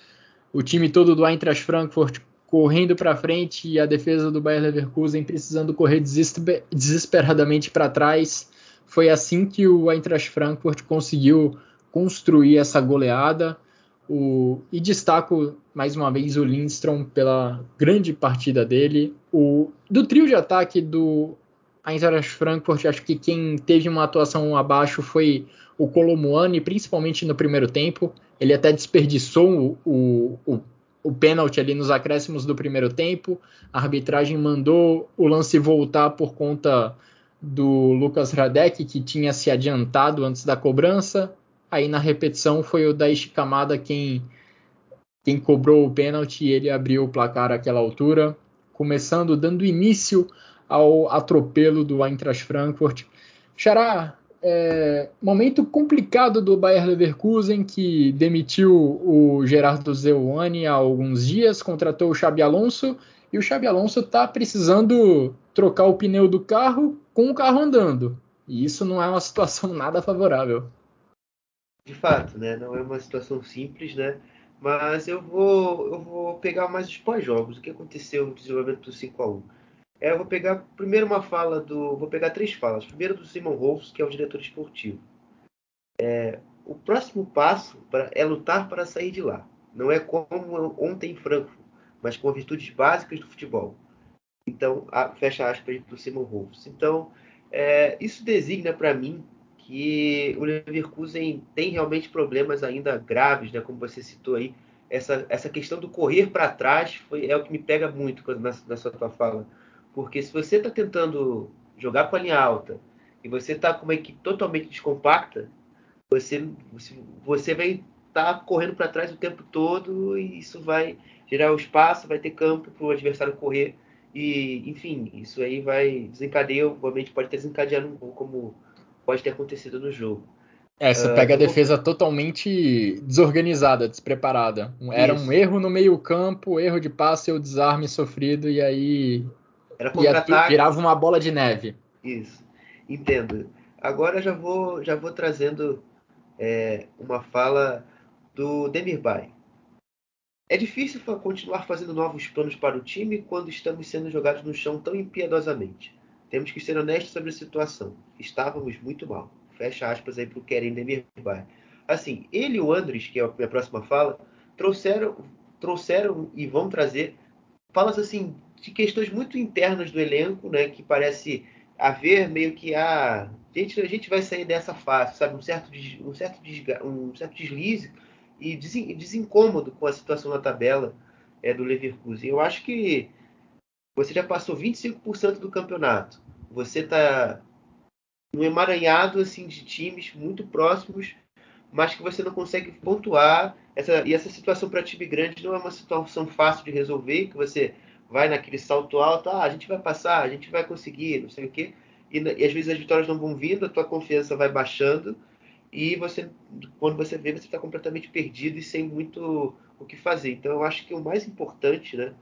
o time todo do Eintracht Frankfurt correndo para frente e a defesa do Bayer Leverkusen precisando correr desesper desesperadamente para trás. Foi assim que o Eintracht Frankfurt conseguiu construir essa goleada. O, e destaco mais uma vez o Lindstrom pela grande partida dele. O, do trio de ataque do Eintracht Frankfurt, acho que quem teve uma atuação abaixo foi o Colomuani, principalmente no primeiro tempo. Ele até desperdiçou o, o, o pênalti ali nos acréscimos do primeiro tempo. A arbitragem mandou o lance voltar por conta do Lucas Radek, que tinha se adiantado antes da cobrança. Aí na repetição foi o Daichi Kamada quem, quem cobrou o pênalti e ele abriu o placar àquela altura, começando, dando início ao atropelo do Eintracht Frankfurt. Xará, é, momento complicado do Bayer Leverkusen, que demitiu o Gerardo Zeuani há alguns dias, contratou o Xabi Alonso, e o Xabi Alonso está precisando trocar o pneu do carro com o carro andando. E isso não é uma situação nada favorável. De fato, né? Não é uma situação simples, né? Mas eu vou, eu vou pegar mais os pós-jogos, o que aconteceu no desenvolvimento do 5 a 1 é, eu vou pegar primeiro uma fala do. Vou pegar três falas. Primeiro do Simon Rolfs, que é o diretor esportivo. É, o próximo passo pra, é lutar para sair de lá. Não é como ontem em Frankfurt, mas com virtudes básicas do futebol. Então, a, fecha aspas do Simon Rolfs. Então, é, isso designa para mim que o Leverkusen tem realmente problemas ainda graves, né, como você citou aí. Essa, essa questão do correr para trás foi, é o que me pega muito na, na sua tua fala porque se você está tentando jogar com a linha alta e você está com uma equipe totalmente descompacta, você, você vai estar tá correndo para trás o tempo todo e isso vai gerar o espaço, vai ter campo para o adversário correr. E, enfim, isso aí vai desencadear, obviamente pode ter desencadeado um gol, como pode ter acontecido no jogo. É, você uh, pega a defesa vou... totalmente desorganizada, despreparada. Era isso. um erro no meio-campo, erro de passe ou desarme sofrido, e aí era contra-ataque. Virava uma bola de neve. Isso. Entendo. Agora já vou, já vou trazendo é, uma fala do Demirbay. É difícil continuar fazendo novos planos para o time quando estamos sendo jogados no chão tão impiedosamente. Temos que ser honestos sobre a situação. Estávamos muito mal. Fecha aspas aí para o Keren Demirbay. Assim, ele e o Andres, que é a minha próxima fala, trouxeram, trouxeram e vão trazer falas assim de questões muito internas do elenco, né, que parece haver meio que a gente a gente vai sair dessa fase, sabe, um certo um certo um certo deslize e desincômodo com a situação na tabela é, do Leverkusen. Eu acho que você já passou 25% do campeonato. Você está no emaranhado assim de times muito próximos, mas que você não consegue pontuar. Essa, e essa situação para time grande não é uma situação fácil de resolver, que você vai naquele salto alto, ah, a gente vai passar, a gente vai conseguir, não sei o quê. E, e às vezes as vitórias não vão vindo, a tua confiança vai baixando e você, quando você vê, você está completamente perdido e sem muito o que fazer. Então eu acho que o mais importante, né,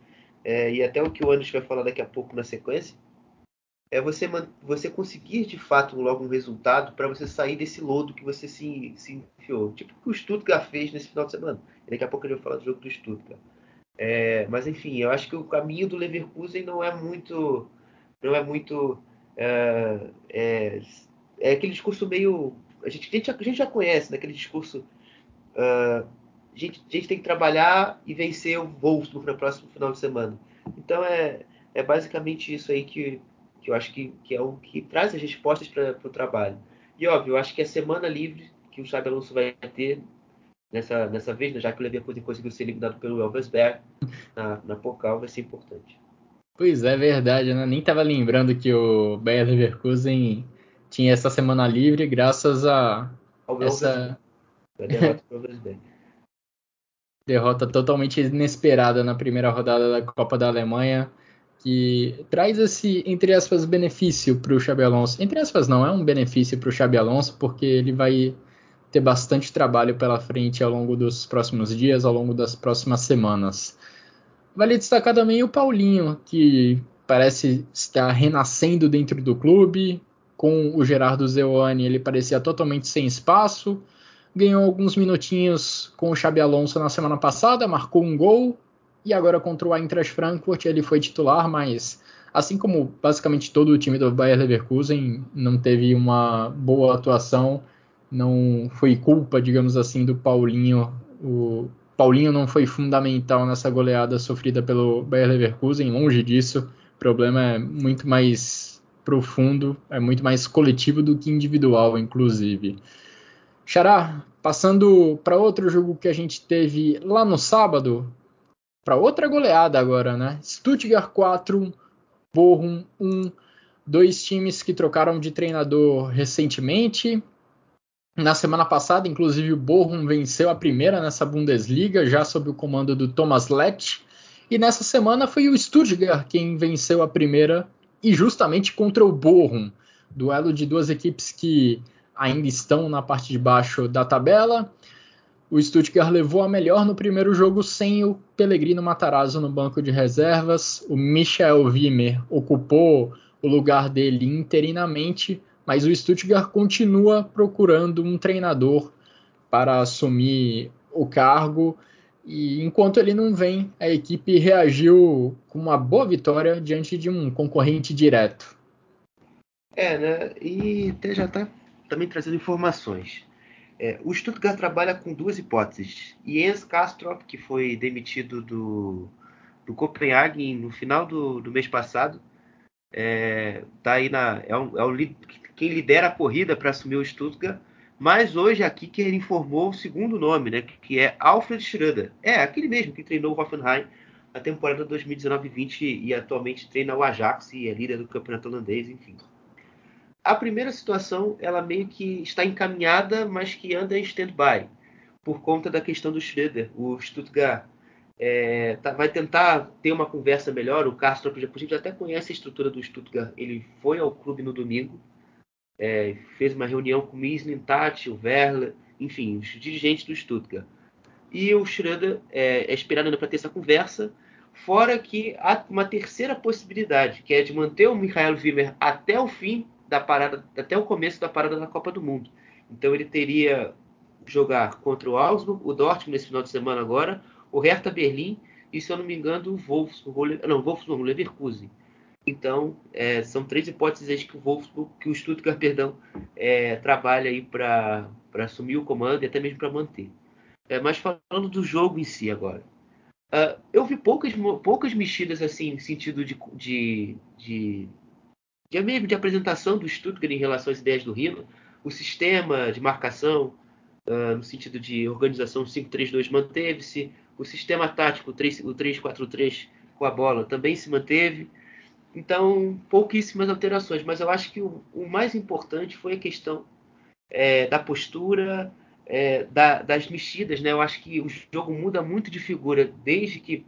é, e até o que o Anderson vai falar daqui a pouco na sequência, é você, você conseguir de fato logo um resultado para você sair desse lodo que você se, se enfiou. Tipo o que o Stuttgart fez nesse final de semana. E daqui a pouco eu vou falar do jogo do Stuttgart. É, mas enfim, eu acho que o caminho do Leverkusen não é muito. Não é muito. É, é, é aquele discurso meio. A gente, a gente, a gente já conhece, naquele né, discurso. Uh, a, gente, a gente tem que trabalhar e vencer o Wolfsburg no próximo final de semana. Então é, é basicamente isso aí que, que eu acho que, que é o que traz as respostas para o trabalho. E óbvio, eu acho que a semana livre que o Xabi Alonso vai ter nessa, nessa vez, né, já que o Leverkusen conseguiu ser eliminado pelo Elversberg na, na Pokal, vai ser importante. Pois é, verdade, né? Nem estava lembrando que o Bayer Leverkusen tinha essa semana livre graças a Ao essa derrota, derrota totalmente inesperada na primeira rodada da Copa da Alemanha que traz esse, entre aspas, benefício para o Xabi Alonso. Entre aspas, não, é um benefício para o Xabi Alonso, porque ele vai ter bastante trabalho pela frente ao longo dos próximos dias, ao longo das próximas semanas. Vale destacar também o Paulinho, que parece estar renascendo dentro do clube. Com o Gerardo Zeuani, ele parecia totalmente sem espaço. Ganhou alguns minutinhos com o Xabi Alonso na semana passada, marcou um gol. E agora contra o Eintracht Frankfurt ele foi titular, mas assim como basicamente todo o time do Bayer Leverkusen não teve uma boa atuação não foi culpa, digamos assim, do Paulinho. O Paulinho não foi fundamental nessa goleada sofrida pelo Bayer Leverkusen, longe disso. O problema é muito mais profundo, é muito mais coletivo do que individual, inclusive. Xará, passando para outro jogo que a gente teve lá no sábado, para outra goleada agora, né? Stuttgart 4, Bochum 1, dois times que trocaram de treinador recentemente, na semana passada, inclusive, o Bochum venceu a primeira nessa Bundesliga, já sob o comando do Thomas Lett. E nessa semana foi o Stuttgart quem venceu a primeira, e justamente contra o Bochum. Duelo de duas equipes que ainda estão na parte de baixo da tabela. O Stuttgart levou a melhor no primeiro jogo sem o Pellegrino Matarazzo no banco de reservas. O Michael Wimmer ocupou o lugar dele interinamente mas o Stuttgart continua procurando um treinador para assumir o cargo. E enquanto ele não vem, a equipe reagiu com uma boa vitória diante de um concorrente direto. É, né? E já está também trazendo informações. É, o Stuttgart trabalha com duas hipóteses. Jens Kastrop, que foi demitido do, do Copenhagen no final do, do mês passado, é, tá aí na, é, um, é o, quem lidera a corrida para assumir o Stuttgart. Mas hoje aqui que ele informou o segundo nome, né, que é Alfred Schröder. É, aquele mesmo que treinou o Hoffenheim na temporada 2019-20 e atualmente treina o Ajax e é líder do campeonato holandês, enfim. A primeira situação, ela meio que está encaminhada, mas que anda em stand-by, por conta da questão do Schröder. O Stuttgart é, tá, vai tentar ter uma conversa melhor. O Castro, a gente até conhece a estrutura do Stuttgart. Ele foi ao clube no domingo, é, fez uma reunião com o Mislin, Tati, o Werler, enfim, os dirigentes do Stuttgart. E o Schroeder é, é esperado para ter essa conversa, fora que há uma terceira possibilidade, que é de manter o Michael Wimmer até o fim da parada, até o começo da parada da Copa do Mundo. Então ele teria jogar contra o Augsburg, o Dortmund nesse final de semana agora, o Hertha Berlim e, se eu não me engano, o Wolfsburg, não, Wolfsburg, Leverkusen. Então, é, são três hipóteses que o Wolfsburg, que o Stuttgart, perdão, é, trabalha aí para assumir o comando e até mesmo para manter. É, mas falando do jogo em si agora, uh, eu vi poucas, poucas mexidas assim, no sentido de, de, de, de, mesmo de apresentação do Stuttgart em relação às ideias do Rino. O sistema de marcação, uh, no sentido de organização 5-3-2 manteve-se. O sistema tático, o 3-4-3 com a bola, também se manteve. Então, pouquíssimas alterações, mas eu acho que o, o mais importante foi a questão é, da postura, é, da, das mexidas, né? Eu acho que o jogo muda muito de figura desde que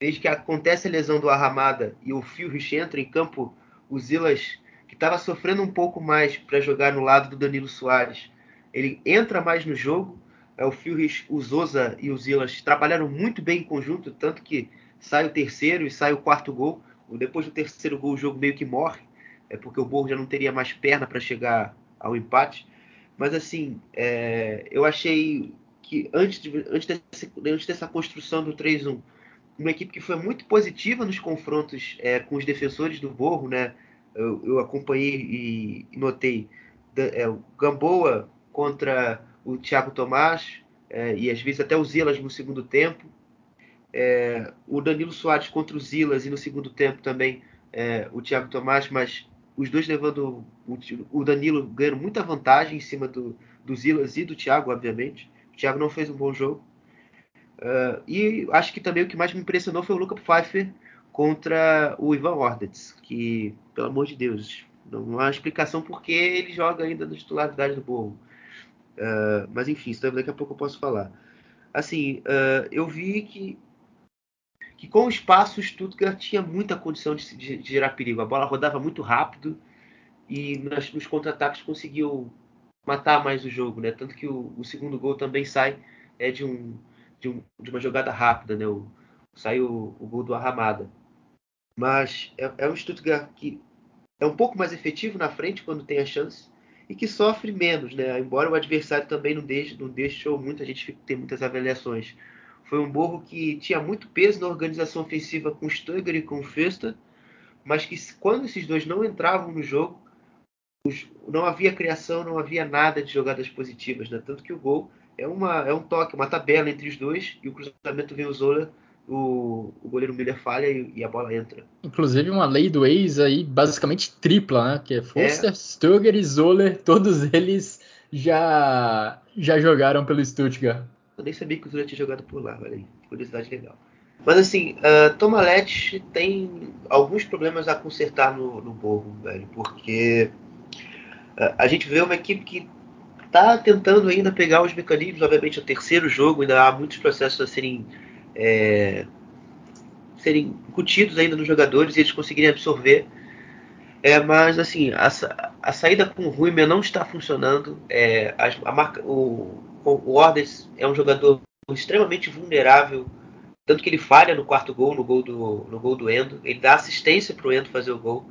desde que acontece a lesão do Arramada e o Rich entra em campo, o Zilas, que estava sofrendo um pouco mais para jogar no lado do Danilo Soares, ele entra mais no jogo. É, o Rich, o Zosa e o Zilas trabalharam muito bem em conjunto, tanto que sai o terceiro e sai o quarto gol. Depois do terceiro gol, o jogo meio que morre, é porque o Borro já não teria mais perna para chegar ao empate. Mas assim, é, eu achei que antes, de, antes, desse, antes dessa construção do 3-1, uma equipe que foi muito positiva nos confrontos é, com os defensores do Borro, né? Eu, eu acompanhei e, notei é, o Gamboa contra o Thiago Tomás é, e às vezes até o Zilas no segundo tempo. É, o Danilo Soares contra o Zilas e no segundo tempo também é, o Thiago Tomás, mas os dois levando o, o Danilo ganhando muita vantagem em cima do, do Zilas e do Thiago, obviamente. O Thiago não fez um bom jogo. Uh, e acho que também o que mais me impressionou foi o Luca Pfeiffer contra o Ivan Ordetz, que, pelo amor de Deus, não há explicação por que ele joga ainda na titularidade do Borro. Uh, mas enfim, isso daqui a pouco eu posso falar. Assim, uh, eu vi que, que com o espaço o Stuttgart tinha muita condição de, de, gerar perigo. A bola rodava muito rápido e nas, nos contra-ataques conseguiu matar mais o jogo, né? Tanto que o, o segundo gol também sai é de um de, um, de uma jogada rápida, né? O, saiu o, gol do Arramada. Mas é, é um Stuttgart que é um pouco mais efetivo na frente quando tem a chance e que sofre menos, né? Embora o adversário também não, deixe, não deixou muito, a gente tem muitas avaliações. Foi um Borro que tinha muito peso na organização ofensiva com Stöger e com Festa, mas que quando esses dois não entravam no jogo, não havia criação, não havia nada de jogadas positivas, né? Tanto que o gol é, uma, é um toque, uma tabela entre os dois, e o cruzamento vem o Zola, o, o goleiro Miller falha e, e, a bola entra. Inclusive uma lei do ex aí basicamente tripla, né? Que é Foster, é. Stöger e Zoller, todos eles já, já jogaram pelo Stuttgart. Eu nem sabia que o Zoller tinha jogado por lá, olha aí, curiosidade legal. Mas assim, uh, Tomalete tem alguns problemas a consertar no, no Borro, velho, porque uh, a gente vê uma equipe que está tentando ainda pegar os mecanismos. Obviamente, é o terceiro jogo, ainda há muitos processos a serem, é, serem incutidos ainda nos jogadores e eles conseguirem absorver. É, mas, assim, a, a saída com o Ruimer não está funcionando. É, a, a marca, o, o Ordens é um jogador extremamente vulnerável, tanto que ele falha no quarto gol, no gol do, no gol do Endo. Ele dá assistência para o Endo fazer o gol.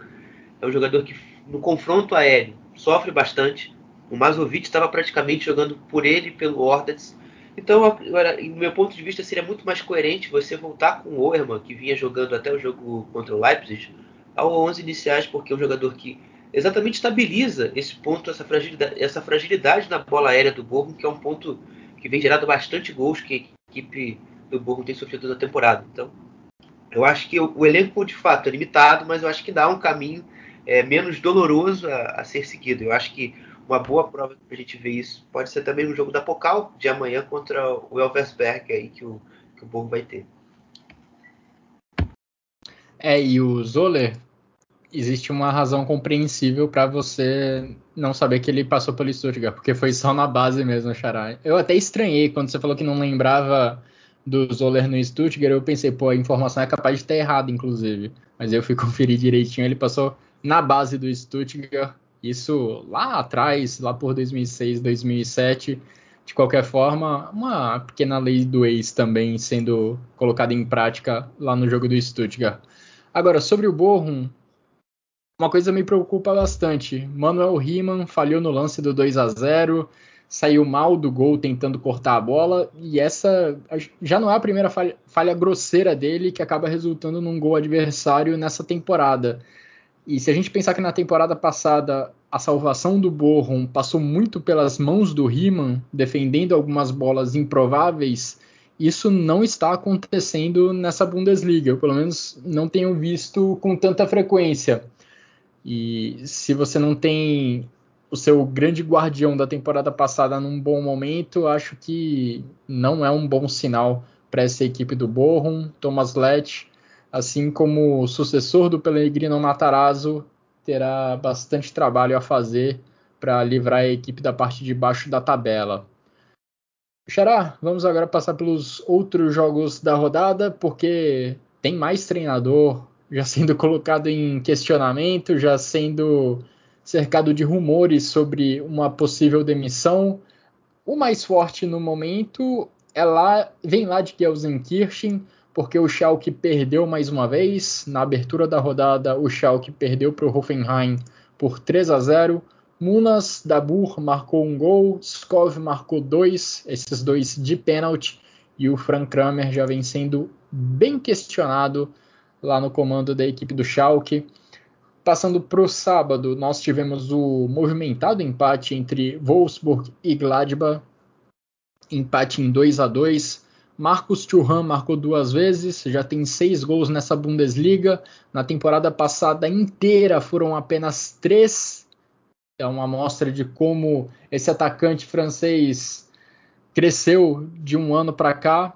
É um jogador que, no confronto aéreo, sofre bastante. O Mazovic estava praticamente jogando por ele pelo Ordens. Então, agora, meu ponto de vista, seria muito mais coerente você voltar com o Oerman, que vinha jogando até o jogo contra o Leipzig, ao 11 iniciais, porque é um jogador que exatamente estabiliza esse ponto, essa fragilidade, essa fragilidade na bola aérea do Borrom, que é um ponto que vem gerado bastante gols que a equipe do Borrom tem sofrido na temporada. Então, eu acho que o, o, elenco, de fato, é limitado, mas eu acho que dá um caminho é, menos doloroso a, a ser seguido. Eu acho que uma boa prova para a gente ver isso pode ser também no jogo da Pocal de amanhã contra o Elversberg aí que o, que o Borgo vai ter. É, e o Zoller, existe uma razão compreensível para você não saber que ele passou pelo Stuttgart, porque foi só na base mesmo, Xará. Eu até estranhei quando você falou que não lembrava do Zoller no Stuttgart, eu pensei, pô, a informação é capaz de estar errada, inclusive. Mas eu fui conferir direitinho, ele passou na base do Stuttgart isso lá atrás, lá por 2006, 2007. De qualquer forma, uma pequena lei do ex também sendo colocada em prática lá no jogo do Stuttgart. Agora, sobre o Bochum, uma coisa me preocupa bastante. Manuel Riemann falhou no lance do 2 a 0 saiu mal do gol tentando cortar a bola, e essa já não é a primeira falha, falha grosseira dele que acaba resultando num gol adversário nessa temporada. E se a gente pensar que na temporada passada a salvação do Borrom passou muito pelas mãos do Riemann, defendendo algumas bolas improváveis, isso não está acontecendo nessa Bundesliga. Eu, pelo menos, não tenho visto com tanta frequência. E se você não tem o seu grande guardião da temporada passada num bom momento, acho que não é um bom sinal para essa equipe do Borrom. Thomas Lett assim como o sucessor do Pellegrino Matarazzo terá bastante trabalho a fazer para livrar a equipe da parte de baixo da tabela. Xará, vamos agora passar pelos outros jogos da rodada, porque tem mais treinador já sendo colocado em questionamento, já sendo cercado de rumores sobre uma possível demissão. O mais forte no momento é lá, vem lá de Gelsenkirchen, porque o Schalke perdeu mais uma vez. Na abertura da rodada, o Schalke perdeu para o Hoffenheim por 3 a 0. Munas Dabur marcou um gol, Skov marcou dois, esses dois de pênalti, e o Frank Kramer já vem sendo bem questionado lá no comando da equipe do Schalke. Passando para o sábado, nós tivemos o movimentado empate entre Wolfsburg e Gladbach, empate em 2 a 2 Marcos Thuram marcou duas vezes, já tem seis gols nessa Bundesliga. Na temporada passada inteira foram apenas três é uma amostra de como esse atacante francês cresceu de um ano para cá.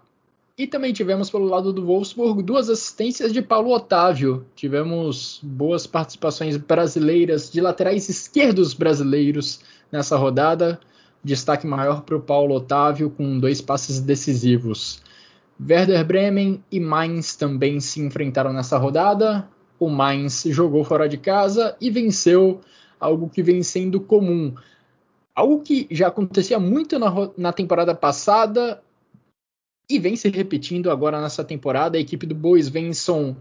E também tivemos pelo lado do Wolfsburg duas assistências de Paulo Otávio. Tivemos boas participações brasileiras de laterais esquerdos brasileiros nessa rodada. Destaque maior para o Paulo Otávio com dois passes decisivos. Werder Bremen e Mainz também se enfrentaram nessa rodada. O Mainz jogou fora de casa e venceu algo que vem sendo comum. Algo que já acontecia muito na, na temporada passada e vem se repetindo agora nessa temporada. A equipe do Bois Venson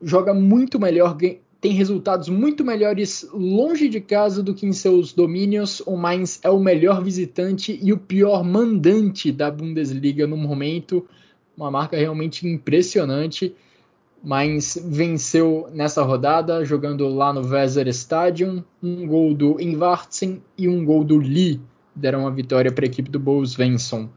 joga muito melhor, tem resultados muito melhores longe de casa do que em seus domínios. O Mainz é o melhor visitante e o pior mandante da Bundesliga no momento. Uma marca realmente impressionante. Mainz venceu nessa rodada, jogando lá no Weser Stadium. Um gol do Invartsen e um gol do Lee deram a vitória para a equipe do Bose Svensson.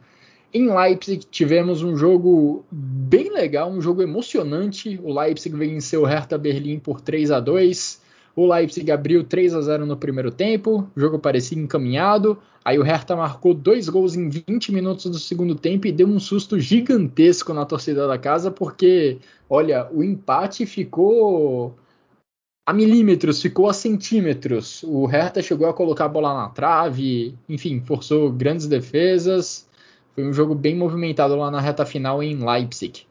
Em Leipzig tivemos um jogo bem legal, um jogo emocionante. O Leipzig venceu o Hertha Berlim por 3 a 2. O Leipzig abriu 3 a 0 no primeiro tempo, o jogo parecia encaminhado. Aí o Hertha marcou dois gols em 20 minutos do segundo tempo e deu um susto gigantesco na torcida da casa, porque, olha, o empate ficou a milímetros, ficou a centímetros. O Hertha chegou a colocar a bola na trave, enfim, forçou grandes defesas. Foi um jogo bem movimentado lá na reta final em Leipzig.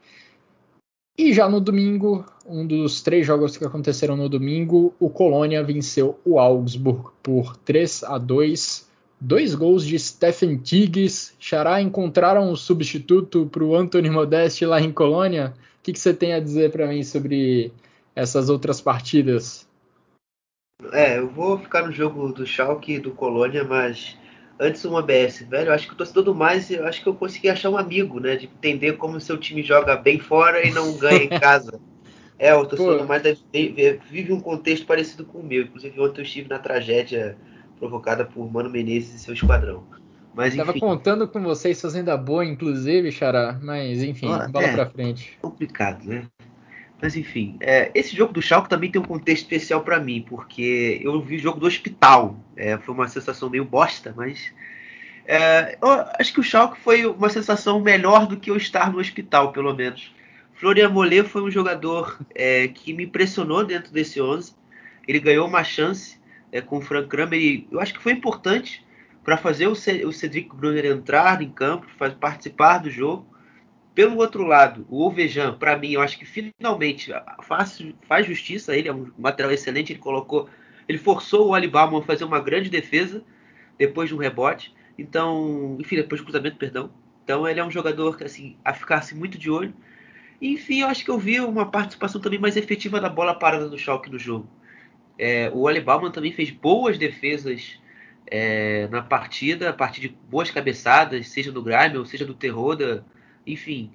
E já no domingo, um dos três jogos que aconteceram no domingo, o Colônia venceu o Augsburg por 3 a 2. Dois gols de Stephen Tigges. Xará encontraram um substituto para o Anthony Modeste lá em Colônia. O que, que você tem a dizer para mim sobre essas outras partidas? É, eu vou ficar no jogo do Schalke e do Colônia, mas antes uma BS, velho. Eu acho que o torcedor do mais, eu acho que eu consegui achar um amigo, né? De entender como o seu time joga bem fora e não ganha em casa. É, o torcedor Pô. do mais deve, vive um contexto parecido com o meu. Inclusive, ontem eu estive na tragédia provocada por Mano Menezes e seu esquadrão. Mas, Tava contando com vocês fazendo a boa, inclusive, Xará. Mas, enfim, ah, bola é, pra frente. Complicado, né? Mas enfim, é, esse jogo do Schalke também tem um contexto especial para mim, porque eu vi o jogo do hospital. É, foi uma sensação meio bosta, mas é, eu acho que o Schalke foi uma sensação melhor do que eu estar no hospital, pelo menos. Florian Mollet foi um jogador é, que me impressionou dentro desse 11. Ele ganhou uma chance é, com o Frank Kramer e eu acho que foi importante para fazer o, Cedric Brunner entrar em campo, participar do jogo. Pelo outro lado, o Ovejan, para mim, eu acho que finalmente faz, faz justiça. Ele é um material excelente. Ele colocou, ele forçou o Alibama a fazer uma grande defesa depois de um rebote. Então, enfim, depois do cruzamento, perdão. Então, ele é um jogador assim, a ficar muito de olho. E, enfim, eu acho que eu vi uma participação também mais efetiva da bola parada do Schalke no jogo. É, o Alibama também fez boas defesas é, na partida, a partir de boas cabeçadas, seja do Grime ou seja do Terroda enfim,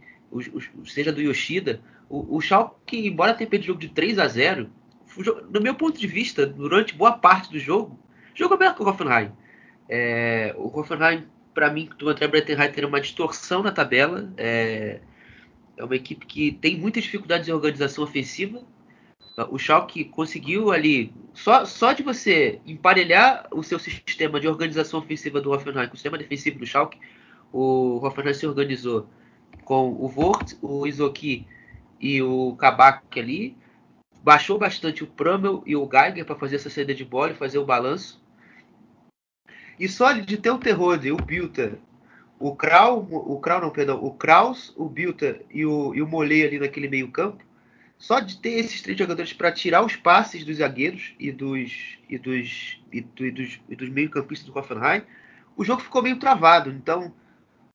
seja do Yoshida, o, o Schalke, embora tenha perdido o jogo de 3 a 0 no meu ponto de vista, durante boa parte do jogo, jogou melhor que o Hoffenheim. É, o Hoffenheim, para mim, do André Brettenheim, tem uma distorção na tabela. É, é uma equipe que tem muitas dificuldades em organização ofensiva. O Schalke conseguiu ali, só, só de você emparelhar o seu sistema de organização ofensiva do Hoffenheim com o sistema defensivo do Schalke, o Hoffenheim se organizou com o Vort, o Izoki e o Kabak ali. Baixou bastante o Prummel e o Geiger para fazer essa saída de bola e fazer o balanço. E só de ter o Terrode, o Bilter, o Krau, o Krau não, perdão, o Kraus, o Bilter e o, e o ali naquele meio campo, só de ter esses três jogadores para tirar os passes dos zagueiros e dos e dos e, e dos, e dos meio-campistas do Hoffenheim, o jogo ficou meio travado. Então,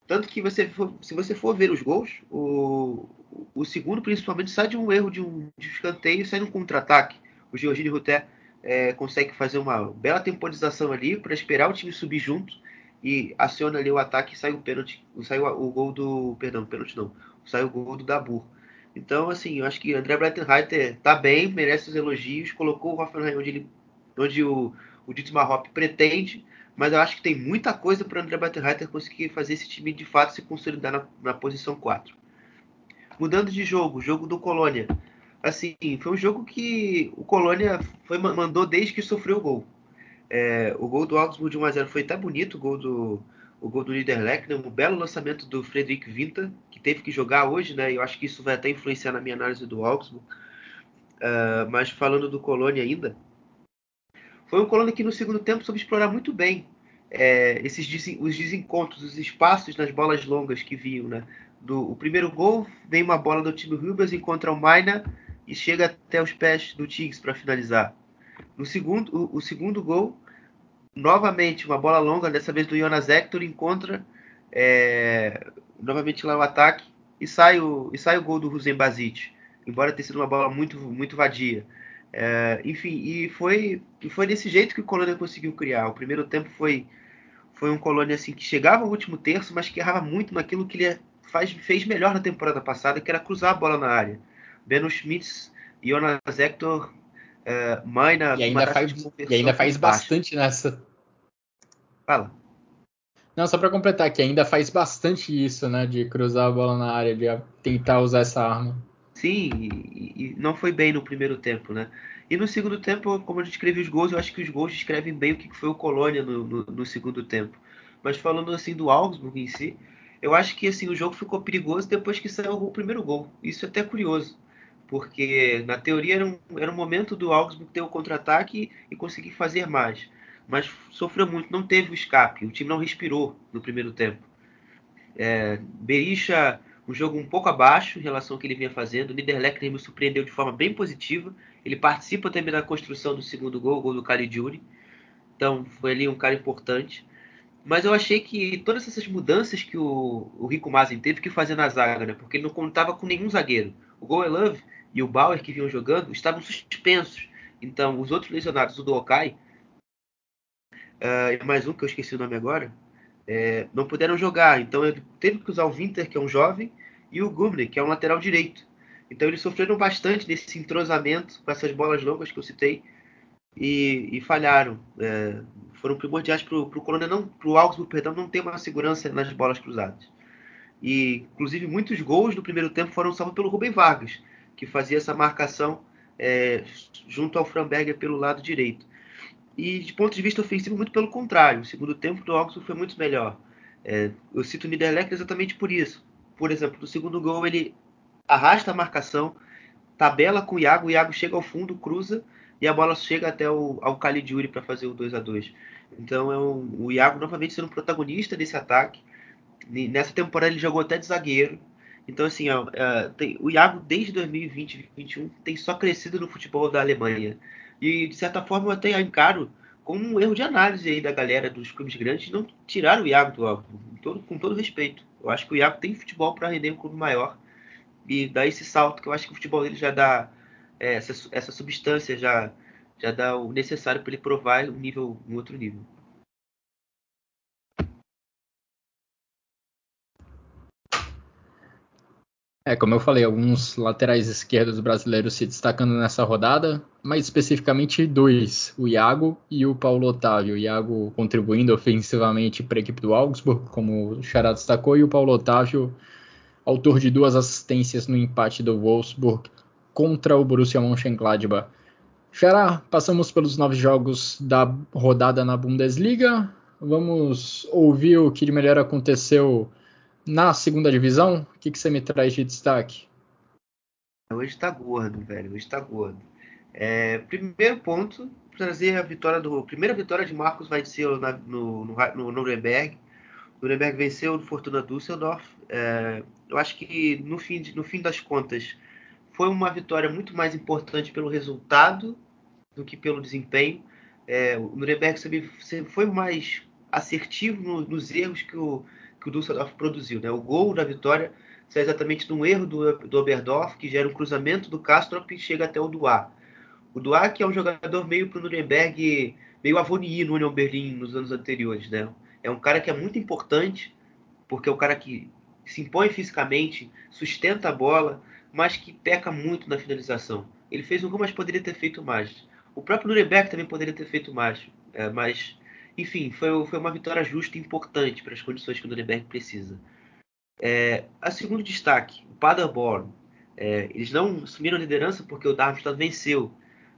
tanto que você for, se você for ver os gols, o, o segundo principalmente sai de um erro de um, de escanteio e sai num contra-ataque. O Georgine Ruté é, consegue fazer uma bela temporização ali para esperar o time subir junto e aciona ali o ataque e sai o pênalti, sai o, o gol do, perdão, pênalti não, sai o gol do Dabur. Então, assim, eu acho que André Breitenreiter tá bem, merece os elogios, colocou o Hoffenheim onde, ele, onde o, o Dietmar Hopp pretende, mas eu acho que tem muita coisa para André Breitenreiter conseguir fazer esse time de fato se consolidar na, na posição 4. Mudando de jogo, jogo do Colônia. Assim, foi um jogo que o Colônia foi, mandou desde que sofreu o gol. É, o gol do Augsburg de 1x0 foi até bonito, o gol do, o gol do Niederlechner, um belo lançamento do Frederic Vinta, que teve que jogar hoje, né? Eu acho que isso vai até influenciar na minha análise do Augsburg. Uh, mas falando do Colônia ainda, foi um Colônia que no segundo tempo soube explorar muito bem é, esses os desencontros, os espaços nas bolas longas que viam, né? Do, o primeiro gol vem uma bola do time Rubens, encontra o Maina e chega até os pés do Tigres para finalizar. No segundo, o, o, segundo gol, novamente uma bola longa, dessa vez do Jonas Hector, encontra é, novamente lá o ataque e sai o, e sai o gol do Ruzen Basic, embora tenha sido uma bola muito, muito vadia. É, enfim, e foi, e foi desse jeito que o Colônia conseguiu criar. O primeiro tempo foi, foi um Colônia assim, que chegava ao último terço, mas que errava muito naquilo que ele faz, fez melhor na temporada passada, que era cruzar a bola na área. Beno Schmitz e Jonas Hector é, Maina, e ainda faz, e ainda faz bastante nessa. Fala. Não, só para completar, que ainda faz bastante isso, né? De cruzar a bola na área, de tentar usar essa arma. Sim, e, e não foi bem no primeiro tempo, né? E no segundo tempo, como a gente escreve os gols, eu acho que os gols descrevem bem o que foi o Colônia no, no, no segundo tempo. Mas falando assim do Augsburg em si, eu acho que assim o jogo ficou perigoso depois que saiu o primeiro gol. Isso é até curioso porque na teoria era um, era um momento do Augsburg ter o contra-ataque e conseguir fazer mais. Mas sofreu muito, não teve o escape, o time não respirou no primeiro tempo. É, Berisha, um jogo um pouco abaixo em relação ao que ele vinha fazendo. O Niederlechner me surpreendeu de forma bem positiva. Ele participa também da construção do segundo gol, o gol do Caligiuri. Então foi ali um cara importante. Mas eu achei que todas essas mudanças que o, o Rico Mazen teve que fazer na zaga, né? porque ele não contava com nenhum zagueiro. O Goelove e o Bauer que vinham jogando estavam suspensos. Então, os outros lesionados, o do Okai, uh, mais um que eu esqueci o nome agora, é, não puderam jogar. Então, ele teve que usar o Winter, que é um jovem, e o Gumner, que é um lateral direito. Então, eles sofreram bastante nesse entrosamento com essas bolas longas que eu citei e, e falharam. É, foram primordiais para o Colônia não, para o Augsburg, perdão, não ter uma segurança nas bolas cruzadas. E, inclusive, muitos gols do primeiro tempo foram salvos pelo Rubem Vargas, que fazia essa marcação é, junto ao Framberger pelo lado direito. E de ponto de vista ofensivo, muito pelo contrário. O segundo tempo do Augsburg foi muito melhor. É, eu cito o Niederlechner exatamente por isso. Por exemplo, no segundo gol ele arrasta a marcação, tabela com o Iago, o Iago chega ao fundo, cruza e a bola chega até o, ao Caligiuri para fazer o 2 a 2 Então é um, o Iago novamente sendo protagonista desse ataque. Nessa temporada ele jogou até de zagueiro, então, assim, ó, é, tem, o Iago, desde 2020 2021, tem só crescido no futebol da Alemanha. E, de certa forma, eu até encaro como um erro de análise aí da galera dos clubes grandes não tirar o Iago do com todo, com todo respeito. Eu acho que o Iago tem futebol para render um clube maior. E dá esse salto que eu acho que o futebol dele já dá é, essa, essa substância, já, já dá o necessário para ele provar um nível, um outro nível. É, como eu falei, alguns laterais esquerdos brasileiros se destacando nessa rodada, mais especificamente dois, o Iago e o Paulo Otávio. O Iago contribuindo ofensivamente para a equipe do Augsburg, como o Xará destacou, e o Paulo Otávio, autor de duas assistências no empate do Wolfsburg contra o Borussia Mönchengladbach. Xará, passamos pelos nove jogos da rodada na Bundesliga. Vamos ouvir o que de melhor aconteceu na segunda divisão, o que, que você me traz de destaque? Hoje tá gordo, velho. Hoje tá gordo. É, primeiro ponto, trazer a vitória do. Primeira vitória de Marcos vai ser no, no, no Nuremberg. O Nuremberg venceu o Fortuna Düsseldorf. É, eu acho que no fim, de, no fim das contas foi uma vitória muito mais importante pelo resultado do que pelo desempenho. É, o Nuremberg foi mais assertivo no, nos erros que o, que o Düsseldorf produziu. Né? O gol da vitória sai exatamente de um erro do, do Oberdorf, que gera um cruzamento do Kastrop e chega até o Duar. O Duar que é um jogador meio para o Nuremberg, meio Avoni no Union Berlin nos anos anteriores. Né? É um cara que é muito importante, porque é um cara que se impõe fisicamente, sustenta a bola, mas que peca muito na finalização. Ele fez um gol, mas poderia ter feito mais. O próprio Nuremberg também poderia ter feito mais, é, mas enfim, foi, foi uma vitória justa e importante para as condições que o Nuremberg precisa. É, a segundo destaque, o Paderborn. É, eles não assumiram a liderança porque o Darmstadt venceu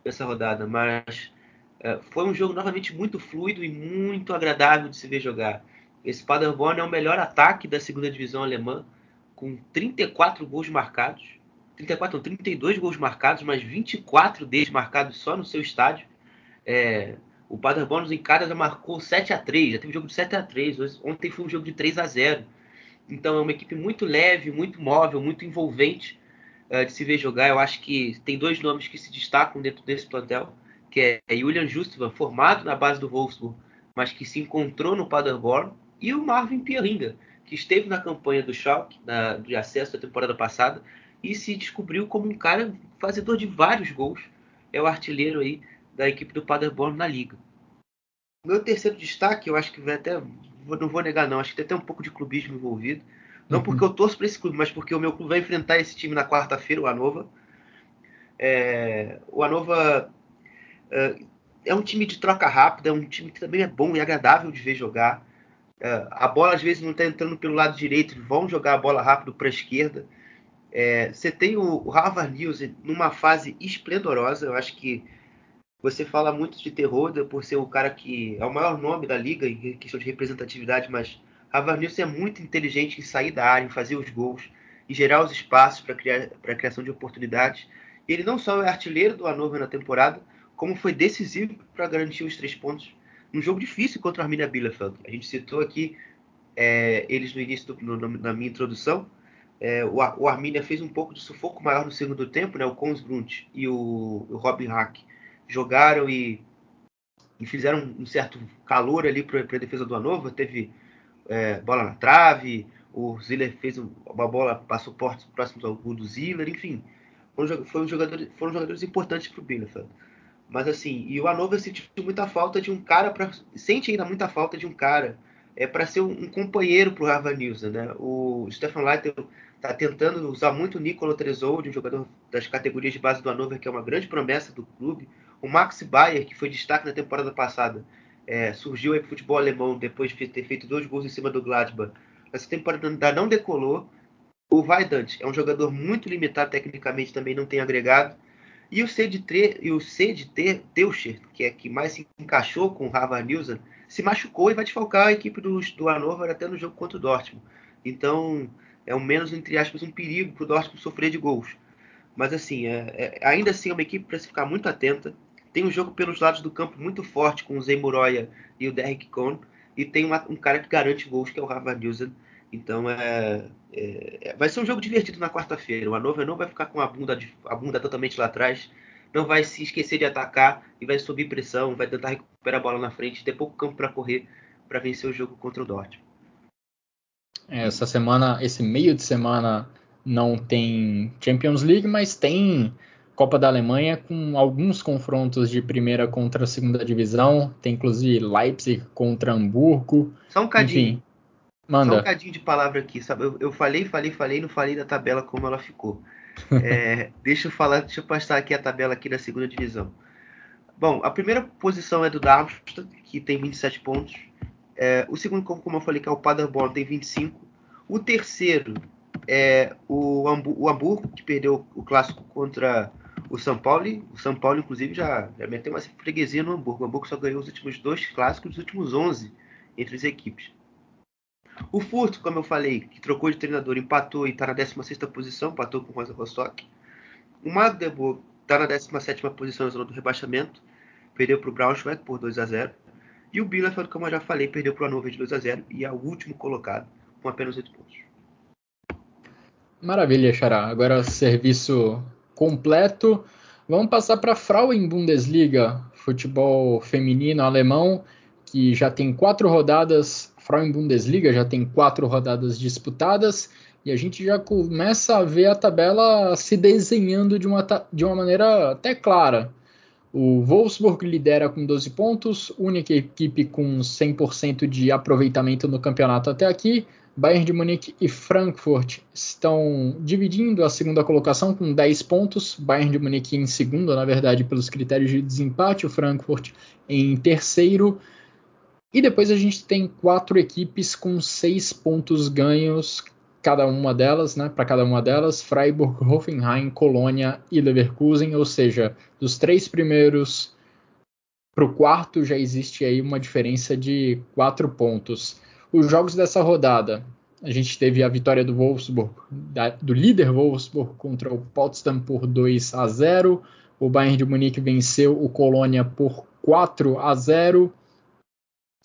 essa rodada, mas é, foi um jogo novamente muito fluido e muito agradável de se ver jogar. Esse Paderborn é o melhor ataque da segunda divisão alemã, com 34 gols marcados. 34, não, 32 gols marcados, mas 24 deles marcados só no seu estádio. É, o Paderborn em casa já marcou 7 a 3 já teve jogo de 7 a 3 Ontem foi um jogo de 3 a 0 Então é uma equipe muito leve, muito móvel, muito envolvente uh, de se ver jogar. Eu acho que tem dois nomes que se destacam dentro desse plantel, que é Julian Justvan, formado na base do Wolfsburg, mas que se encontrou no Paderborn, e o Marvin Pieringa, que esteve na campanha do Schalke, na, de acesso da temporada passada, e se descobriu como um cara fazedor de vários gols. É o artilheiro aí da equipe do Paderborn na liga. Meu terceiro destaque, eu acho que vai até. Não vou negar, não. Acho que tem até um pouco de clubismo envolvido. Não uhum. porque eu torço para esse clube, mas porque o meu clube vai enfrentar esse time na quarta-feira, o Anova. É, o Anova é, é, um time de troca rápida, é um time que também é bom e agradável de ver jogar. É, a bola às vezes não está entrando pelo lado direito, vão jogar a bola rápido para a esquerda. É, você tem o, o Harvard News numa fase esplendorosa. Eu acho que você fala muito de terror por ser o cara que é o maior nome da liga em questão de representatividade, mas Havanilson é muito inteligente em sair da área, em fazer os gols, em gerar os espaços para criar para a criação de oportunidades. Ele não só é artilheiro do Hannover na temporada, como foi decisivo para garantir os três pontos num jogo difícil contra a Arminia Bielefeld. A gente citou aqui é, eles no início do, no, na minha introdução. É, o, o Arminia fez um pouco de sufoco maior no segundo tempo, né? O Konsbrunt e o, o Robin Hack jogaram e, e fizeram um certo calor ali para a defesa do Hannover. Teve é, bola na trave, o Ziller fez uma bola, passou portas próximos ao do Ziller, enfim. Foram, jogadores, foram jogadores importantes para o Bielefeld. Mas assim, e o Hannover sentiu muita falta de um cara, pra, sente ainda muita falta de um cara é para ser um, companheiro para o News, né? O Stefan Leiter está tentando usar muito o Nicola Trezold, um jogador das categorias de base do Hannover, que é uma grande promessa do clube. O Max Bayer, que foi destaque na temporada passada, é, surgiu aí pro futebol alemão depois de ter feito dois gols em cima do Gladbach. Essa temporada ainda não decolou. O Weidant é um jogador muito limitado tecnicamente, também não tem agregado. E o C de, tre, e o C de que é que mais se encaixou com o Harvard Nilsson, se machucou e vai desfalcar a equipe do, do Hannover até no jogo contra o Dortmund. Então, é um menos, entre aspas, um perigo para o Dortmund sofrer de gols. Mas, assim, é, é, ainda assim é uma equipe para se ficar muito atenta. Tem um jogo pelos lados do campo muito forte com o Zé Muroya e o Derrick Cohn. E tem uma, um cara que garante gols, que é o Harvard Nielsen. Então é, é, é, vai ser um jogo divertido na quarta-feira. O Hannover não vai ficar com a bunda, de, a bunda totalmente lá atrás. Não vai se esquecer de atacar e vai subir pressão, vai tentar recuperar a bola na frente, ter pouco campo para correr para vencer o jogo contra o Dortmund. É, essa semana, esse meio de semana não tem Champions League, mas tem Copa da Alemanha com alguns confrontos de primeira contra a segunda divisão. Tem inclusive Leipzig contra Hamburgo. Só um cadinho. Enfim, manda. Só um cadinho de palavra aqui, sabe? Eu, eu falei, falei, falei, não falei da tabela como ela ficou. É, deixa eu falar, deixa eu passar aqui a tabela aqui da segunda divisão. Bom, a primeira posição é do Darmstadt, que tem 27 pontos. É, o segundo, como eu falei, que é o Paderborn, tem 25. O terceiro é o, o Hamburgo, que perdeu o clássico contra o São Paulo, o São Paulo inclusive já, já meteu uma freguesia no Hamburgo. O Hamburgo só ganhou os últimos dois clássicos dos últimos 11 entre as equipes. O Furto, como eu falei, que trocou de treinador, empatou e está na 16 posição, empatou com o Rosa Rostock. O Magdeburg está na 17 posição na zona do rebaixamento, perdeu para o Braunschweig por 2 a 0. E o Bielefeld, como eu já falei, perdeu para o Hannover de 2 a 0 e é o último colocado com apenas 8 pontos. Maravilha, Xará. Agora serviço completo. Vamos passar para a Frauen Bundesliga, futebol feminino alemão, que já tem quatro rodadas. Frauen Bundesliga já tem quatro rodadas disputadas e a gente já começa a ver a tabela se desenhando de uma, de uma maneira até clara. O Wolfsburg lidera com 12 pontos, única equipe com 100% de aproveitamento no campeonato até aqui. Bayern de Munique e Frankfurt estão dividindo a segunda colocação com 10 pontos. Bayern de Munique em segundo, na verdade, pelos critérios de desempate, o Frankfurt em terceiro. E depois a gente tem quatro equipes com seis pontos ganhos, cada uma delas, né? Para cada uma delas, Freiburg, Hoffenheim, Colônia e Leverkusen. Ou seja, dos três primeiros para o quarto já existe aí uma diferença de quatro pontos. Os jogos dessa rodada, a gente teve a vitória do Wolfsburg, da, do líder Wolfsburg contra o Potsdam por 2 a 0. O Bayern de Munique venceu o Colônia por 4 a 0,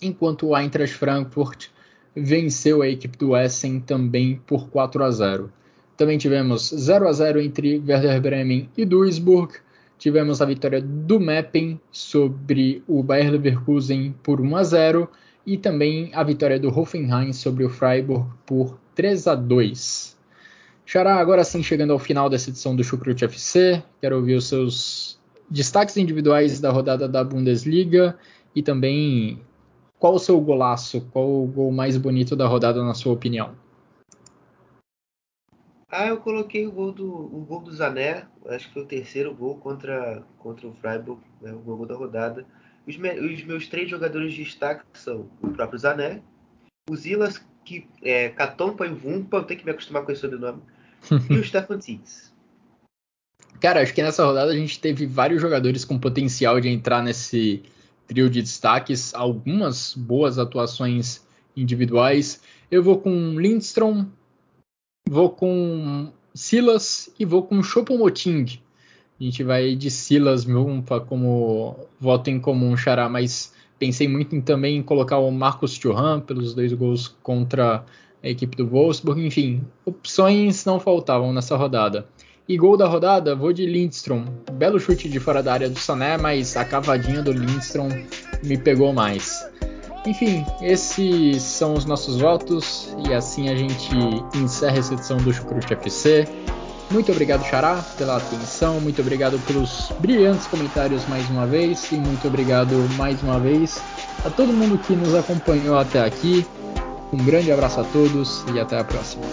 enquanto o Eintracht Frankfurt venceu a equipe do Essen também por 4 a 0. Também tivemos 0 a 0 entre Werder Bremen e Duisburg. Tivemos a vitória do Meppen sobre o Bayer Leverkusen por 1 a 0 e também a vitória do Hoffenheim sobre o Freiburg por 3 a 2. Xará, agora sim chegando ao final dessa edição do Chucrute FC, quero ouvir os seus destaques individuais da rodada da Bundesliga e também qual o seu golaço, qual o gol mais bonito da rodada na sua opinião? Ah, eu coloquei o gol do, o gol do Zané, acho que foi o terceiro gol contra, contra o Freiburg, né, o gol da rodada. Os, me, os, meus três jogadores de destaque são o próprio Zané, o Zilas, que é Catompa e Vumpa, eu tenho que me acostumar com esse sobrenome, e o Stefan Tzitz. Cara, acho que nessa rodada a gente teve vários jogadores com potencial de entrar nesse trio de destaques, algumas boas atuações individuais. Eu vou com Lindstrom, vou com Silas e vou com Chopomoting. A gente vai de Silas Mumpa como voto em comum, Xará, mas pensei muito em, também em colocar o Marcos Thuram pelos dois gols contra a equipe do Wolfsburg. Enfim, opções não faltavam nessa rodada. E gol da rodada, vou de Lindstrom. Belo chute de fora da área do Sané, mas a cavadinha do Lindstrom me pegou mais. Enfim, esses são os nossos votos e assim a gente encerra essa edição do Chucrute FC. Muito obrigado, Xará, pela atenção. Muito obrigado pelos brilhantes comentários mais uma vez. E muito obrigado mais uma vez a todo mundo que nos acompanhou até aqui. Um grande abraço a todos e até a próxima.